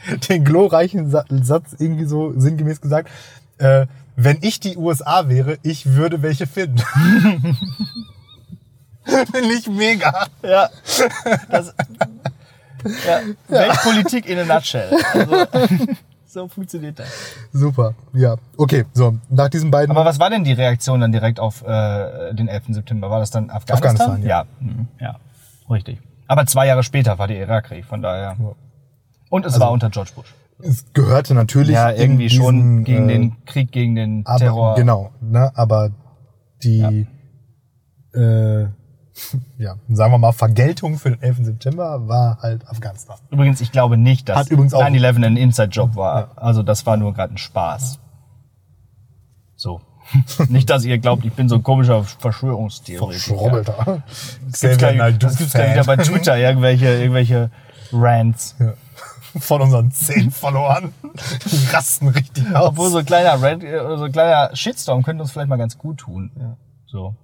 den glorreichen Sa Satz irgendwie so sinngemäß gesagt, äh, wenn ich die USA wäre, ich würde welche finden. Finde ich mega. Ja. Das, ja. Weltpolitik in a nutshell. Also, so funktioniert das. Super, ja. Okay, so, nach diesen beiden. Aber was war denn die Reaktion dann direkt auf äh, den 11. September? War das dann Afghanistan? Afghanistan, ja. ja. Mhm, ja. Richtig. Aber zwei Jahre später war der Irakkrieg, von daher. Ja. Und es Also- war unter George Bush. es gehörte natürlich Ja, irgendwie schon diesen, gegen äh, den Krieg, gegen den aber, Terror. Genau, ne, aber die, äh, ja, sagen wir mal, Vergeltung für den 11. September war halt Afghanistan. Übrigens, ich glaube nicht, dass Hat übrigens auch- 9-11 ein Inside-Job war. Also das war nur gerade ein Spaß. So. nicht, dass ihr glaubt, ich bin so ein komischer Verschwörungstheoretiker. Verschrobbelter. Das gibt's gleich wieder bei Twitter, irgendwelche, irgendwelche Rants. Ja. Von unseren zehn Followern. Die rasten richtig aus. Obwohl so ein kleiner Rant, äh, so ein kleiner Shitstorm könnte uns vielleicht mal ganz gut tun. So.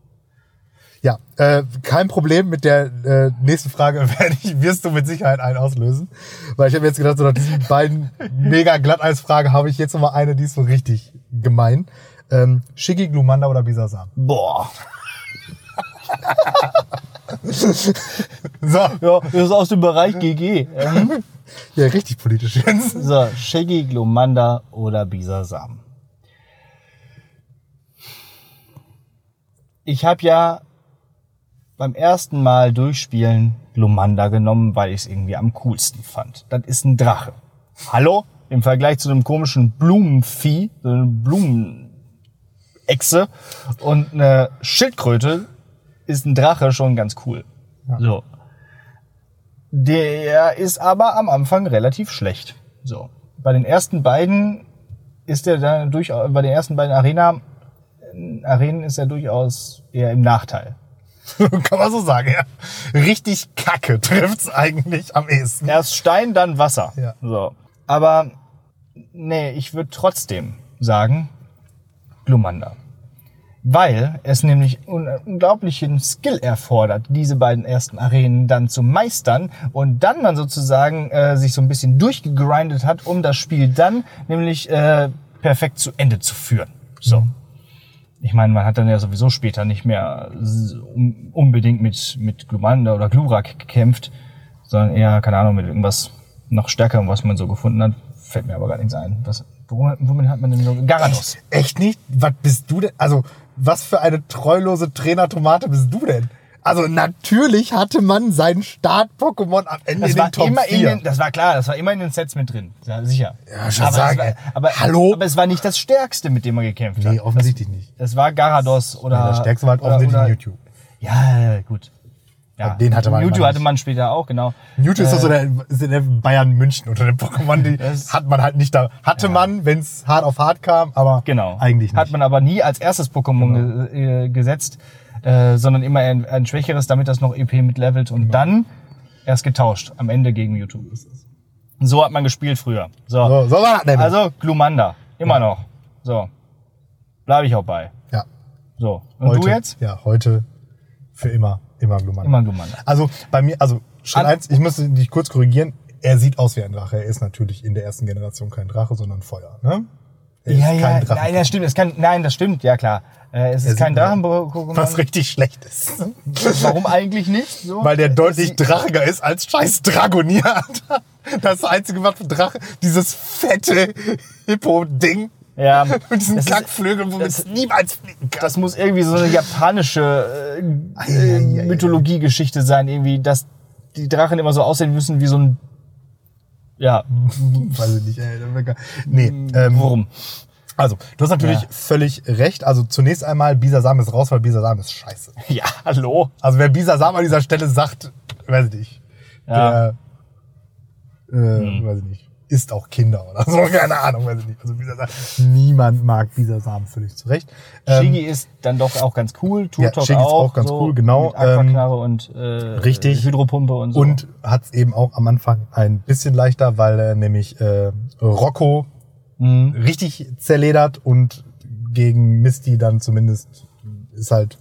Ja, äh, kein Problem mit der äh, nächsten Frage werde ich, wirst du mit Sicherheit einen auslösen. Weil ich habe jetzt gedacht, so nach diesen beiden mega Glatteisfragen habe ich jetzt noch mal eine, die ist so richtig gemein. Ähm, Shiggy, Glumanda oder Bisasam? Boah. So, Ja, das ist aus dem Bereich GG. Ja, richtig politisch jetzt. So, Shaggy, Glomanda oder Bisasam. Ich habe ja beim ersten Mal durchspielen Glomanda genommen, weil ich es irgendwie am coolsten fand. Das ist ein Drache. Hallo? Im Vergleich zu einem komischen Blumenvieh, so einem Blumen Echse und eine Schildkröte ist ein Drache schon ganz cool. So. Der ist aber am Anfang relativ schlecht. So. Bei den ersten beiden ist er dann durchaus, bei den ersten beiden Arena, Arenen ist er durchaus eher im Nachteil. Kann man so sagen, ja. Richtig kacke trifft's eigentlich am ehesten. Erst Stein, dann Wasser. Ja. So. Aber nee, ich würde trotzdem sagen Glumanda. Weil es nämlich un unglaublichen Skill erfordert, diese beiden ersten Arenen dann zu meistern und dann man sozusagen äh, sich so ein bisschen durchgegrindet hat, um das Spiel dann nämlich äh, perfekt zu Ende zu führen. So. Ich meine, man hat dann ja sowieso später nicht mehr unbedingt mit, mit Glumanda oder Glurak gekämpft, sondern eher, keine Ahnung, mit irgendwas noch stärkerem, was man so gefunden hat. Fällt mir aber gar nichts ein. Was, womit, hat man denn so? Garados. Echt nicht? Was bist du denn? Also, was für eine treulose Trainer-Tomate bist du denn? Also, natürlich hatte man seinen Start-Pokémon am Ende Das in war den Top immer in 4. den, das war klar, das war immer in den Sets mit drin. Ja, sicher. Ja, schon aber, sagen, war, aber, Hallo? aber es war nicht das Stärkste, mit dem man gekämpft Nee, hat. offensichtlich nicht. Das war Garados oder. Ja, das Stärkste war halt oder- offensichtlich oder- Mewtwo. Ja, ja, gut. Ja, Den hatte man Mewtwo hatte man später auch, genau. Mewtwo ist doch so Äh, der, der Bayern München unter den Pokémon. Die hat man halt nicht da. Hatte man, wenn es hart auf hart kam, aber Genau. eigentlich nicht. Hat man aber nie als erstes Pokémon ge äh, gesetzt, äh, sondern immer ein, ein schwächeres, damit das noch EP mitlevelt und dann erst getauscht am Ende gegen Mewtwo. So hat man gespielt früher. So. so, so war das. Also Glumanda, immer noch. So. Bleibe ich auch bei. ja, So. Und heute, du jetzt? Ja, heute für immer, immer Glumanda. Immer Glumanda. Also bei mir, also Schritt eins, ich muss dich kurz korrigieren. Er sieht aus wie ein Drache. Er ist natürlich in der ersten Generation kein Drache, sondern Feuer. Ne? Er Ja, ist ja, nein, das stimmt. Es kann, nein, das stimmt, ja klar. Äh, es ist sieht kein Drachen-Pokémon. Was richtig schlecht ist. Warum eigentlich nicht? So? Weil der deutlich ist- drachiger ist als scheiß Dragonier. Das Einzige, was für Drache, dieses fette Hippo-Ding Ja, mit diesen Kackflügeln, womit es niemals fliegen kann. das muss irgendwie so eine japanische äh, ei. Mythologiegeschichte sein, irgendwie, dass die Drachen immer so aussehen müssen wie so ein, ja, Weiß ich nicht, ey. Nee, ähm, Wurm. also, du hast natürlich Ja. völlig recht. Also zunächst einmal, Bisasam ist raus, weil Bisasam ist scheiße. Ja, hallo. Also wer Bisasam an dieser Stelle sagt, weiß ich nicht. Ja. Hm. Der, äh, weiß ich nicht. Isst auch Kinder oder so, keine Ahnung, weiß ich nicht. Also Bisasam, niemand mag Bisasam völlig zurecht. Ähm, Shigi ist dann doch auch ganz cool, Ja, Turtok Shigi ist auch, auch ganz so, cool, genau, Mit Aquaknarre und äh, richtig. Hydropumpe und so. Und hat es eben auch am Anfang ein bisschen leichter, weil er nämlich äh, Rocco Mhm. richtig zerledert und gegen Misty dann zumindest ist halt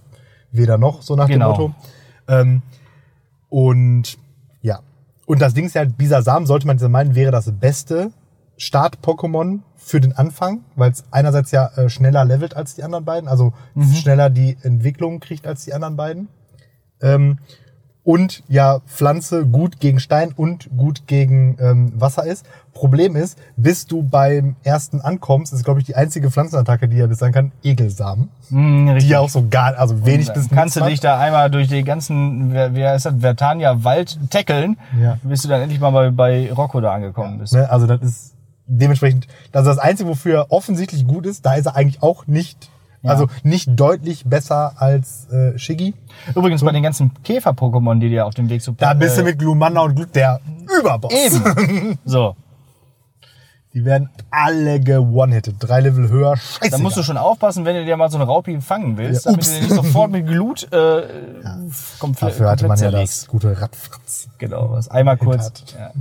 weder noch, so nach Genau. dem Motto. Ähm, und ja. Und das Ding ist ja, Bisasam, sollte man meinen, wäre das beste Start-Pokémon für den Anfang, weil es einerseits ja äh, schneller levelt als die anderen beiden, also schneller die Entwicklung kriegt als die anderen beiden. Ähm, und ja Pflanze gut gegen Stein und gut gegen ähm, Wasser ist. Problem ist, bis du beim ersten ankommst, ist glaube ich die einzige Pflanzenattacke, die er bis sein kann, Egelsamen. Die richtig. ja auch so gar, also wenig bis Kannst du dich da einmal durch die ganzen, wer, wer ist das, Vertania Wald tackeln, Ja. bis du dann endlich mal bei, bei Rocco da angekommen bist. Ne? Also das ist dementsprechend, ist das Einzige, wofür er offensichtlich gut ist. Da ist er eigentlich auch nicht, Ja. also nicht deutlich besser als äh, Shiggy. Übrigens bei den ganzen Käfer-Pokémon, die dir auf dem Weg zu Da bist du äh, mit Glumanda und Glück der Überboss. Eben. So. Die werden alle gewonnen-hitted. Drei Level höher. Scheiße. Da musst du schon aufpassen, wenn du dir mal so eine Raupi fangen willst, Ja, damit du nicht sofort mit Glut äh, komplett, Dafür hatte man ja zerlegst. das gute Radfratz. Genau, was einmal kurz. Ja.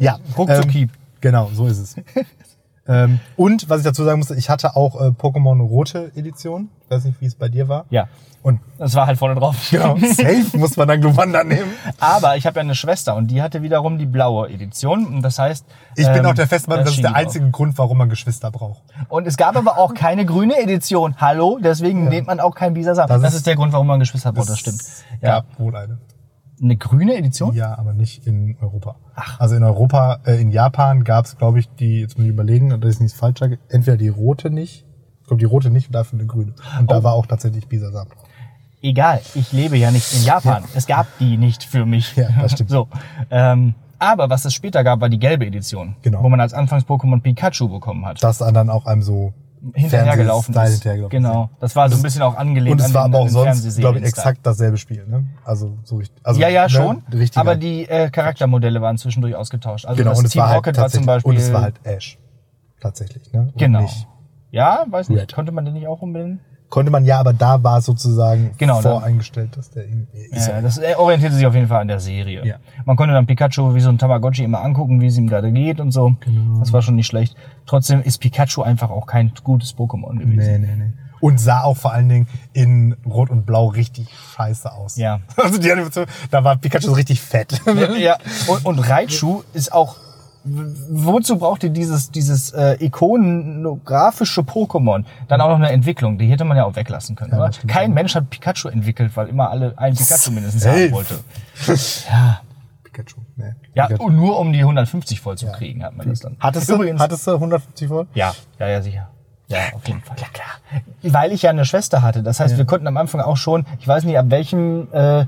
Ja, Ruckzucki. Ähm, genau, so ist es. ähm, und was ich dazu sagen musste, ich hatte auch äh, Pokémon Rote Edition. Ich weiß nicht, wie es bei dir war. ja, Und das war halt vorne drauf. genau, safe muss man dann Glumanda nehmen. Aber ich habe ja eine Schwester und die hatte wiederum die blaue Edition. Und das heißt. Ich bin ähm, auch der festen Meinung, da das ist der einzige Grund, warum man Geschwister braucht. Und es gab aber auch keine grüne Edition. Hallo, deswegen nimmt man auch kein Bisasam. Das Das, ist- ist der Grund, warum man Geschwister braucht, das stimmt. Ja. Ja, wohl eine. Eine grüne Edition? Ja, aber nicht in Europa. Also in Europa, äh, in Japan gab es, glaube ich, die, jetzt muss ich überlegen, dass ich nichts falsch sage, entweder die rote nicht, ich glaube die rote nicht und dafür eine grüne. Und Oh. da war auch tatsächlich Bisasam drauf. Egal, ich lebe ja nicht in Japan. Es gab die nicht für mich. Ja, das stimmt. So, ähm, aber was es später gab, war die gelbe Edition. Genau. Wo man als Anfangs-Pokémon Pikachu bekommen hat. Das dann auch einem so hinterhergelaufen ist. hinterhergelaufen genau. Das war so ein bisschen auch angelehnt Und es an war den, aber auch sonst, glaube ich, exakt dasselbe Spiel. Ne? Also so richtig. Also, Ja, ja, ne? schon. Richtiger. Aber die äh, Charaktermodelle waren zwischendurch ausgetauscht. Also genau, das und es Team war halt Rocket war zum Beispiel. und es war halt Ash. Tatsächlich, ne? Und genau. Nicht. Ja, weiß nicht. Red. Konnte man den nicht auch umbenennen? Konnte man ja, aber da war sozusagen Genau, voreingestellt, dass der irgendwie. Ist Ja, das äh, orientierte sich auf jeden Fall an der Serie. Ja. Man konnte dann Pikachu wie so ein Tamagotchi immer angucken, wie es ihm gerade geht und so. Genau. Das war schon nicht schlecht. Trotzdem ist Pikachu einfach auch kein gutes Pokémon gewesen. Nee, nee, nee. Und sah auch vor allen Dingen in Rot und Blau richtig scheiße aus. Ja. Also die Animation, da war Pikachu so richtig fett. Ja, und, und Raichu ist auch. Wozu braucht ihr dieses, dieses äh, ikonografische Pokémon? Dann auch noch eine Entwicklung. Die hätte man ja auch weglassen können. Ja, oder? Kein Mensch hat Pikachu entwickelt, weil immer alle einen Pikachu mindestens Safe. haben wollte. Ja, Pikachu, nee. ja Pikachu. und nur um die 150 voll zu kriegen, hat man das dann. Hattest du, Übrigens, hattest du 150 Volt? Ja, ja, ja, sicher. Ja, auf jeden Fall. Klar, klar. Weil ich ja eine Schwester hatte. Das heißt, wir konnten am Anfang auch schon, ich weiß nicht, ab welchem, äh,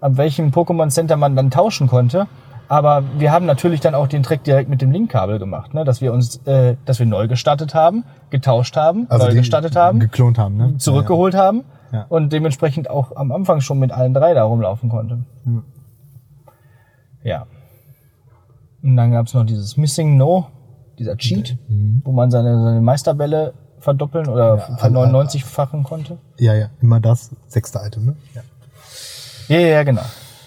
ab welchem Pokémon Center man dann tauschen konnte. Aber wir haben natürlich dann auch den Trick direkt mit dem Linkkabel gemacht, ne? dass wir uns, äh, dass wir neu gestartet haben, getauscht haben, neu Also die gestartet haben, Geklont haben, ne? zurückgeholt haben Ja. und dementsprechend auch am Anfang schon mit allen drei da rumlaufen konnte. Ja. Und dann gab's noch dieses Missing No, dieser Cheat, wo man seine, seine Meisterbälle verdoppeln oder Ja, ver-99-fachen konnte. Ja, ja, immer das sechste Item, ne? Ja. Ja, ja, ja, genau.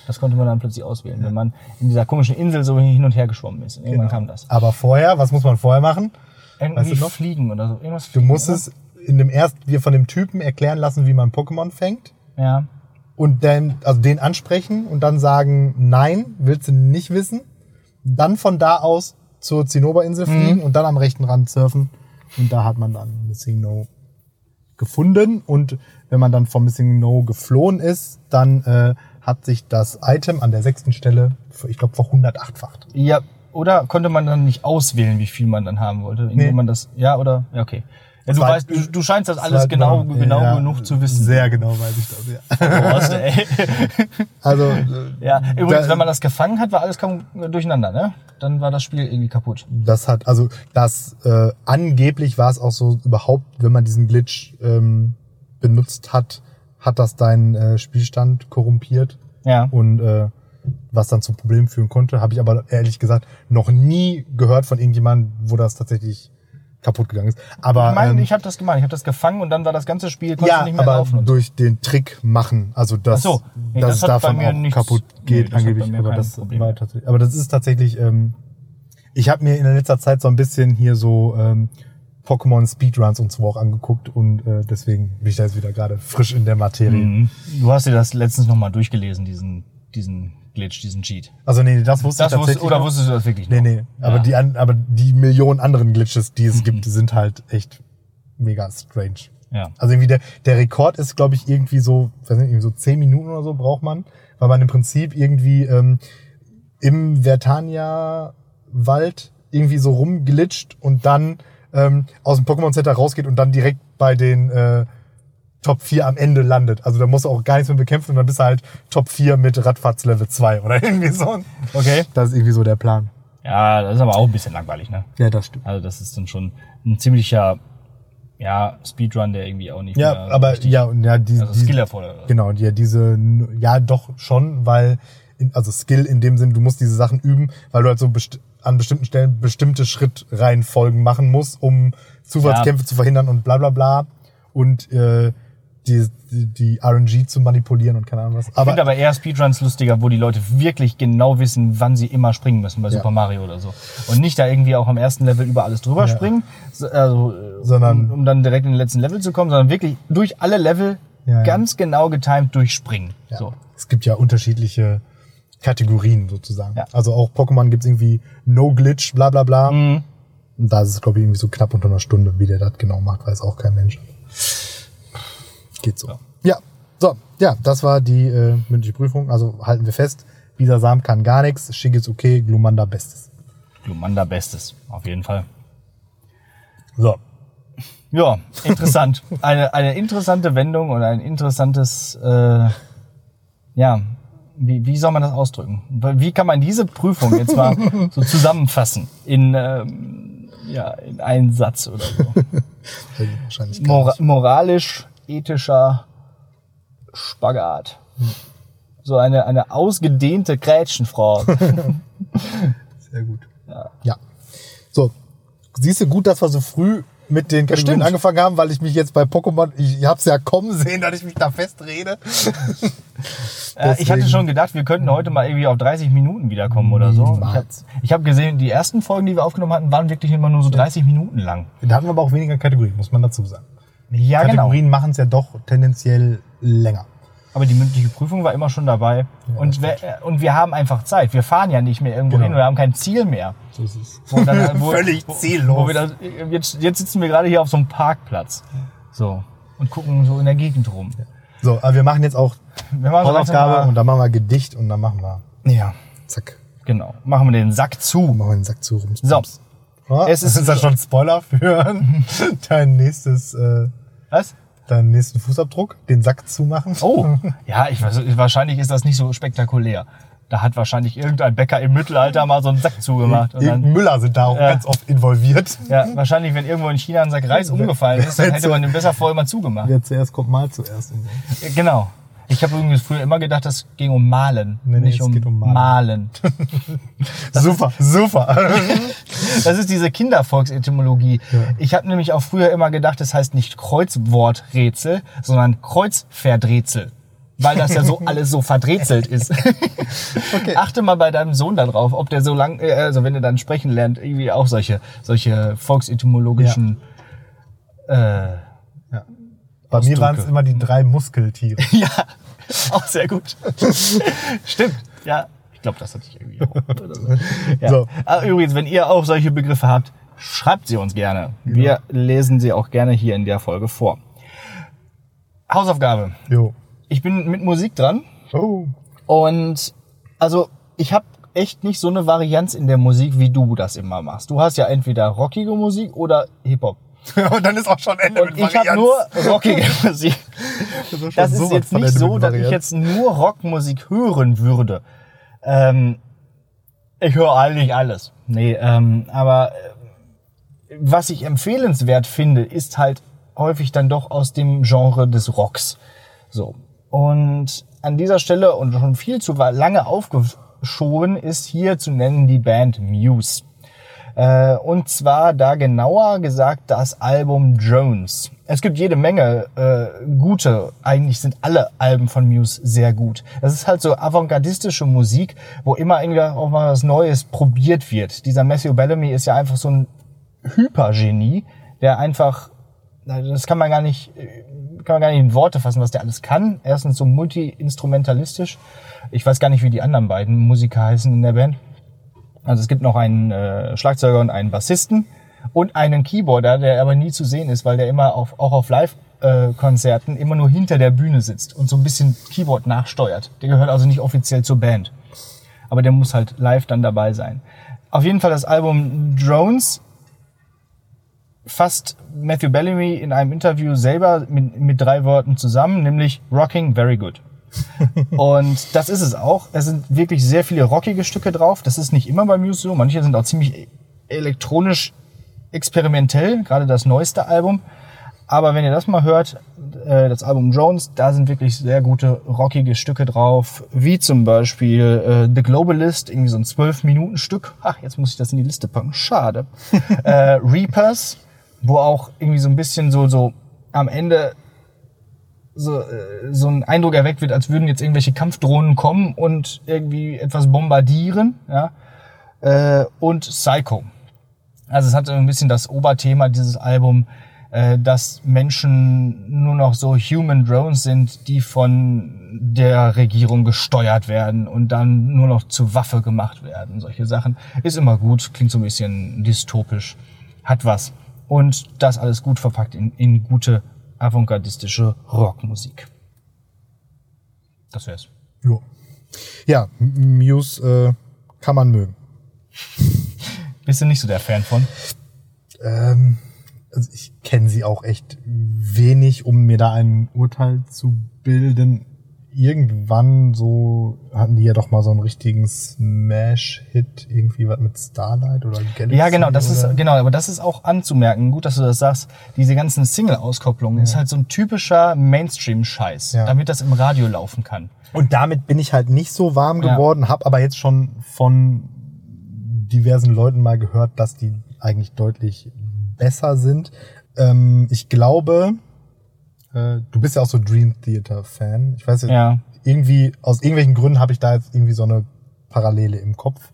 Das konnte man dann plötzlich auswählen, wenn man in dieser komischen Insel so hin und her geschwommen ist. Und irgendwann kam das. Aber vorher, was muss man vorher machen? Irgendwie Weißt du noch? fliegen oder so. Irgendwas Du fliegen, musst es in dem erst dir von dem Typen erklären lassen, wie man Pokémon fängt. oder? Ja. und dann, also den ansprechen und dann sagen, nein, willst du nicht wissen. Dann von da aus zur Zinnoberinsel fliegen und dann am rechten Rand surfen. Und da hat man dann Missing No gefunden. Und wenn man dann vom Missing No geflohen ist, dann äh, hat sich das Item an der sechsten Stelle, für, ich glaube, vor 108-facht. Ja, oder konnte man dann nicht auswählen, wie viel man dann haben wollte? Indem Nee. man das, ja, oder? Ja, okay. Ja, du, weißt, du, du scheinst das alles genau, genau- ja, genug zu wissen. Sehr genau weiß ich das, ja. Horst, ey. Also, äh, Ja, übrigens, Da- wenn man das gefangen hat, war alles kam durcheinander, ne? Dann war das Spiel irgendwie kaputt. Das hat, also das äh, angeblich war es auch so überhaupt, wenn man diesen Glitch ähm, benutzt hat, hat das deinen äh, Spielstand korrumpiert Ja. und äh, was dann zu Problemen führen konnte, habe ich aber ehrlich gesagt noch nie gehört von irgendjemandem, wo das tatsächlich kaputt gegangen ist. Aber ich meine, ähm, ich habe das gemacht. Ich habe das gefangen und dann war das ganze Spiel ja, nicht mehr aber laufen. Durch den Trick machen, also dass, so. Nee, dass das es davon auch nichts- kaputt nee, geht bei angeblich. Aber das Problem. war tatsächlich, aber das ist tatsächlich. Ähm, ich habe mir in letzter Zeit so ein bisschen hier so ähm, Pokémon Speedruns und so auch angeguckt und äh, deswegen bin ich da jetzt wieder gerade frisch in der Materie. Mhm. Du hast dir das letztens nochmal durchgelesen, diesen, diesen Glitch, diesen Cheat. Also nee, das wusste Das ich wusste, tatsächlich. oder noch. wusstest du das wirklich Nee, noch? nee. Aber Ja. die an, aber die Millionen anderen Glitches, die Mhm. es gibt, sind halt echt mega strange. Ja. Also irgendwie der, der Rekord ist, glaube ich, irgendwie so, weiß nicht, irgendwie so zehn Minuten oder so braucht man, weil man im Prinzip irgendwie ähm, im Vertania-Wald irgendwie so rumglitscht und dann ähm, aus dem Pokémon Center rausgeht und dann direkt bei den äh, Top 4 am Ende landet. Also da musst du auch gar nichts mehr bekämpfen und dann bist du halt Top 4 mit Radfahrts Level 2 oder irgendwie so. Okay. Das ist irgendwie so der Plan. Ja, das ist aber auch ein bisschen langweilig, ne? Ja, das stimmt. Also das ist dann schon ein ziemlicher, ja, Speedrun, der irgendwie auch nicht Ja, aber ja, und ja, die, also Skill erfordert. Genau, ja, diese, ja, doch schon, weil, in, also Skill in dem Sinn, du musst diese Sachen üben, weil du halt so best an bestimmten Stellen bestimmte Schrittreihenfolgen machen musst, um Zufallskämpfe zu verhindern und bla bla bla. Und äh, die, die, die RNG zu manipulieren und keine Ahnung was. Ich finde Aber aber eher Speedruns lustiger, wo die Leute wirklich genau wissen, wann sie immer springen müssen bei Ja. Super Mario oder so. Und nicht da irgendwie auch am ersten Level über alles drüber Ja. springen, so- also, Sondern- um, um dann direkt in den letzten Level zu kommen, sondern wirklich durch alle Level Ja, ja. ganz genau getimed durchspringen. ja, So. es gibt ja unterschiedliche Kategorien sozusagen. Ja. Also auch Pokémon gibt's irgendwie No Glitch, bla bla bla. Mhm. Und da ist es, glaube ich, irgendwie so knapp unter einer Stunde. Wie der das genau macht, weiß auch kein Mensch. Geht so. Ja, so, ja, das war die äh, mündliche Prüfung. Also halten wir fest, Bisasam kann gar nichts, Shigetsuke, Glumanda bestes. Glumanda Bestes, auf jeden Fall. So, Ja, interessant. eine, eine interessante Wendung und ein interessantes, äh, ja, wie, wie soll man das ausdrücken? Wie kann man diese Prüfung jetzt mal so zusammenfassen in ähm, Ja, in einen Satz oder so. Mora moralisch, ethischer Spagat. So eine, eine ausgedehnte Grätschenfrau. Sehr gut. Ja. So, siehst du gut, dass wir so früh mit den Kategorien angefangen haben, weil ich mich jetzt bei Pokémon, ich hab's ja kommen sehen, dass ich mich da festrede. Äh, ich hatte schon gedacht, wir könnten heute mal irgendwie auf 30 Minuten wiederkommen oder so. Ich habe Niemals. ich hab gesehen, die ersten Folgen, die wir aufgenommen hatten, waren wirklich immer nur so 30 Minuten lang. Da hatten wir aber auch weniger Kategorien, muss man dazu sagen. Ja, genau. Kategorien machen es ja doch tendenziell länger. Aber die mündliche Prüfung war immer schon dabei. und, wir, äh, und wir haben einfach Zeit. Wir fahren ja nicht mehr irgendwo Genau. hin. Wir haben kein Ziel mehr. So ist es. Wo dann, wo, Völlig ziellos. Wo dann, jetzt, jetzt sitzen wir gerade hier auf so einem Parkplatz. So. Und gucken so in der Gegend rum. So, aber wir machen jetzt auch Wir machen so langsam Hausaufgabe mal- und dann machen wir Gedicht und dann machen wir, Ja, zack, genau. Machen wir den Sack zu. machen wir den Sack zu rum. So. Ja, Es ist- ist das schon Spoiler für dein nächstes, äh, Was? Deinen nächsten Fußabdruck, den Sack zumachen. Oh, ja, ich weiß, wahrscheinlich ist das nicht so spektakulär. Da hat wahrscheinlich irgendein Bäcker im Mittelalter mal so einen Sack zugemacht. Und dann, Müller sind da auch Ja. ganz oft involviert. ja, wahrscheinlich, wenn irgendwo in China ein Sack Reis umgefallen ist, dann hätte man den besser vorher mal zugemacht. Wer zuerst kommt, mal zuerst. Genau. Ich habe übrigens früher immer gedacht, das ging um Malen, Nee, nee, nicht es um, geht um Malen. Super, super. Das ist diese Kindervolksetymologie. Ich habe nämlich auch früher immer gedacht, das heißt nicht Kreuzworträtsel, sondern Kreuzverdrätsel. Weil das ja so alles so verdrätzelt ist. Achte mal bei deinem Sohn darauf, ob der so lang, äh, also wenn er dann sprechen lernt, irgendwie auch solche, solche volksetymologischen, äh, ja. Bei mir Ausdrücke. waren es immer die drei Muskeltiere. ja, auch sehr gut. Stimmt, ja. Ich glaube, das hatte ich irgendwie auch. So. Ja. So. Übrigens, wenn ihr auch solche Begriffe habt, schreibt sie uns gerne. Wir lesen sie auch gerne hier in der Folge vor. Hausaufgabe. Jo. Ich bin mit Musik dran Oh. und also ich habe echt nicht so eine Varianz in der Musik, wie du das immer machst. Du hast ja entweder rockige Musik oder Hip-Hop. Und dann ist auch schon Ende Und ich habe nur rockige Musik. Das, schon Das ist jetzt nicht so, mit dass ich Varianz. jetzt nur Rockmusik hören würde. Ähm, ich höre eigentlich alles. Nee, ähm, aber äh, was ich empfehlenswert finde, ist halt häufig dann doch aus dem Genre des Rocks. So. Und an dieser Stelle und schon viel zu lange aufgeschoben ist hier zu nennen die Band Muse. Äh, und zwar da genauer gesagt das Album Jones. Es gibt jede Menge äh, gute, eigentlich sind alle Alben von Muse sehr gut. Das ist halt so avantgardistische Musik, wo immer irgendwie auch mal was Neues probiert wird. Dieser Matthew Bellamy ist ja einfach so ein Hypergenie, der einfach, das kann man gar nicht, äh, kann man gar nicht in Worte fassen, was der alles kann. Erstens so multi-instrumentalistisch. Ich weiß gar nicht, wie die anderen beiden Musiker heißen in der Band. Also es gibt noch einen äh, Schlagzeuger und einen Bassisten und einen Keyboarder, der aber nie zu sehen ist, weil der immer auf, auch auf Live-Konzerten immer nur hinter der Bühne sitzt und so ein bisschen Keyboard nachsteuert. Der gehört also nicht offiziell zur Band. Aber der muss halt live dann dabei sein. Auf jeden Fall das Album Drones fasst Matthew Bellamy in einem Interview selber mit, mit drei Worten zusammen, nämlich Rocking Very Good. Und das ist es auch. Es sind wirklich sehr viele rockige Stücke drauf. Das ist nicht immer bei Muse so. Manche sind auch ziemlich elektronisch experimentell, gerade das neueste Album. Aber wenn ihr das mal hört, äh, das Album Jones, da sind wirklich sehr gute rockige Stücke drauf, wie zum Beispiel äh, The Globalist, irgendwie so ein 12-Minuten-Stück. Ach, jetzt muss ich das in die Liste packen. Schade. äh, Reapers, wo auch irgendwie so ein bisschen so, so am Ende so, äh, so ein Eindruck erweckt wird, als würden jetzt irgendwelche Kampfdrohnen kommen und irgendwie etwas bombardieren. Ja? Äh, und Psycho. Also es hat so ein bisschen das Oberthema dieses Album, äh, dass Menschen nur noch so Human Drones sind, die von der Regierung gesteuert werden und dann nur noch zur Waffe gemacht werden. Solche Sachen. Ist immer gut, klingt so ein bisschen dystopisch, hat was. Und das alles gut verpackt in, in gute avantgardistische Rockmusik. Das wär's. Jo. Ja, Muse äh, kann man mögen. Bist du nicht so der Fan von? Ähm, also ich kenne sie auch echt wenig, um mir da ein Urteil zu bilden. Irgendwann so hatten die ja doch mal so einen richtigen Smash-Hit, irgendwie was mit Starlight oder Galaxy. Ja, genau, das oder? ist genau, aber das ist auch anzumerken. Gut, dass du das sagst. Diese ganzen Single-Auskopplungen ist halt so ein typischer Mainstream-Scheiß, Ja. damit das im Radio laufen kann. Und damit bin ich halt nicht so warm Ja. geworden, habe aber jetzt schon von diversen Leuten mal gehört, dass die eigentlich deutlich besser sind. Ähm, ich glaube, äh, du bist ja auch so Dream Theater Fan. Ich weiß Ja. irgendwie aus irgendwelchen Gründen habe ich da jetzt irgendwie so eine Parallele im Kopf,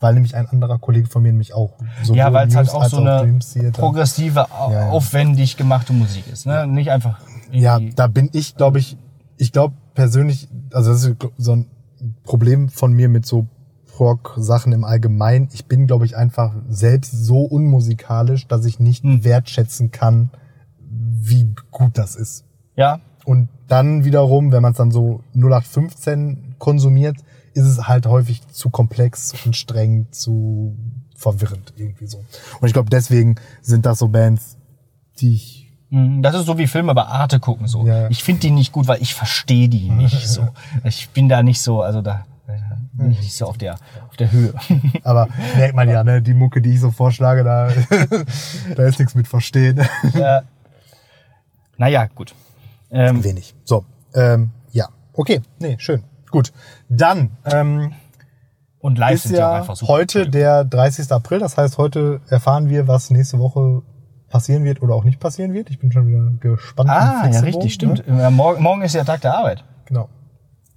weil nämlich ein anderer Kollege von mir nämlich auch so ja, weil es halt auch so eine progressive, Ja, ja. aufwendig gemachte Musik ist. Ne? Nicht einfach. Ja, da bin ich, glaube ich, ich glaube persönlich, also das ist so ein Problem von mir mit so Rock-Sachen im Allgemeinen. Ich bin, glaube ich, einfach selbst so unmusikalisch, dass ich nicht Hm. wertschätzen kann, wie gut das ist. Ja, Und dann wiederum, wenn man es dann so 0815 konsumiert, ist es halt häufig zu komplex, zu anstrengend, zu verwirrend irgendwie so. Und ich glaube, deswegen sind das so Bands, die ich Mhm, Das ist so wie Filme bei Arte gucken so. Ja. Ich finde die nicht gut, weil ich verstehe die nicht so. Ich bin da nicht so, also da äh, bin ich nicht so auf der auf der Höhe. Aber merkt man ja, ne, die Mucke, die ich so vorschlage, da, da ist nichts mit verstehen. äh, naja, gut. Ähm, Wenig. So, ähm, ja. Okay, nee, schön. Gut. Dann ähm, und live ist ja ja heute der 30. April. Das heißt, heute erfahren wir, was nächste Woche passieren wird oder auch nicht passieren wird. Ich bin schon wieder gespannt. Ah, ja, richtig, stimmt. Ne? Äh, morgen, morgen ist ja Tag der Arbeit. Genau.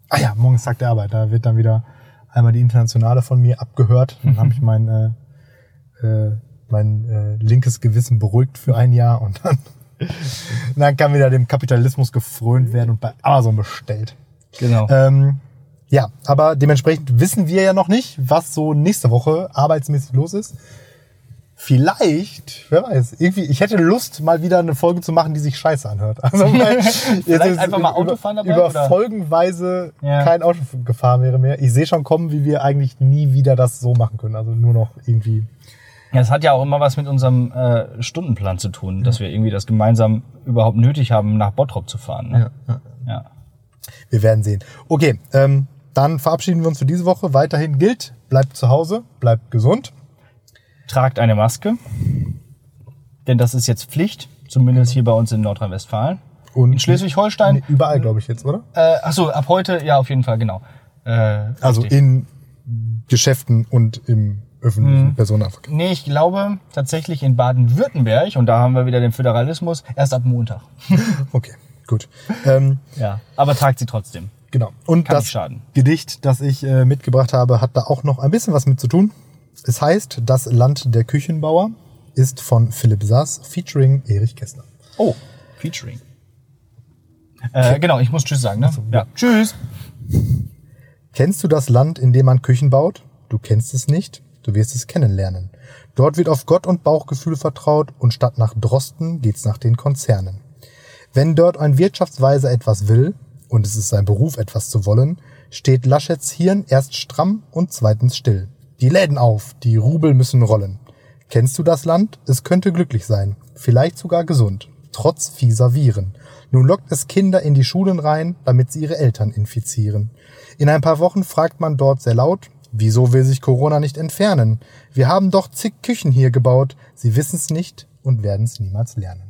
Ah ja, morgen ist Tag der Arbeit. Da wird dann wieder einmal die Internationale von mir abgehört. Dann habe ich mein, äh, äh, mein äh, linkes Gewissen beruhigt für ein Jahr und dann, dann kann wieder dem Kapitalismus gefrönt werden und bei Amazon bestellt. Genau. Ähm, ja, aber dementsprechend wissen wir ja noch nicht, was so nächste Woche arbeitsmäßig los ist. Vielleicht, wer weiß, irgendwie, ich hätte Lust, mal wieder eine Folge zu machen, die sich scheiße anhört. Also ist einfach mal über- Autofahren dabei, Über oder? folgenweise Ja. kein Auto gefahren wäre mehr. Ich sehe schon kommen, wie wir eigentlich nie wieder das so machen können. Also nur noch irgendwie. Ja, es hat ja auch immer was mit unserem äh, Stundenplan zu tun, dass wir irgendwie das gemeinsam überhaupt nötig haben, nach Bottrop zu fahren. Ne? ja. Ja. Wir werden sehen. Okay, ähm, dann verabschieden wir uns für diese Woche. Weiterhin gilt, bleibt zu Hause, bleibt gesund. Tragt eine Maske, denn das ist jetzt Pflicht, zumindest hier bei uns in Nordrhein-Westfalen. Und In Schleswig-Holstein, Nee, überall, glaube ich, jetzt, oder? äh, achso, ab heute, ja, auf jeden Fall, genau. Äh, Also richtig. in Geschäften und im öffentlichen Personennahverkehr. Nee, ich glaube tatsächlich in Baden-Württemberg, und da haben wir wieder den Föderalismus, erst ab Montag. Okay, gut. Ähm, Ja. Aber tragt sie trotzdem. genau. Und Kann das. Gedicht, das ich äh, mitgebracht habe, hat da auch noch ein bisschen was mit zu tun. Es heißt Das Land der Küchenbauer, ist von Philipp Sass, featuring Erich Kästner. Oh, Featuring. Äh, genau, ich muss Tschüss sagen, ne? Ja. Tschüss. Kennst du das Land, in dem man Küchen baut? Du kennst es nicht, du wirst es kennenlernen. Dort wird auf Gott und Bauchgefühl vertraut und statt nach Drosten geht's nach den Konzernen. Wenn dort ein Wirtschaftsweise etwas will, und es ist sein Beruf, etwas zu wollen, steht Laschets Hirn erst stramm und zweitens still. Die Läden auf, die Rubel müssen rollen. Kennst du das Land? Es könnte glücklich sein, vielleicht sogar gesund, trotz fieser Viren. Nun lockt es Kinder in die Schulen rein, damit sie ihre Eltern infizieren. In ein paar Wochen fragt man dort sehr laut, wieso will sich Corona nicht entfernen? Wir haben doch zig Küchen hier gebaut, sie wissen's nicht und werden's niemals lernen.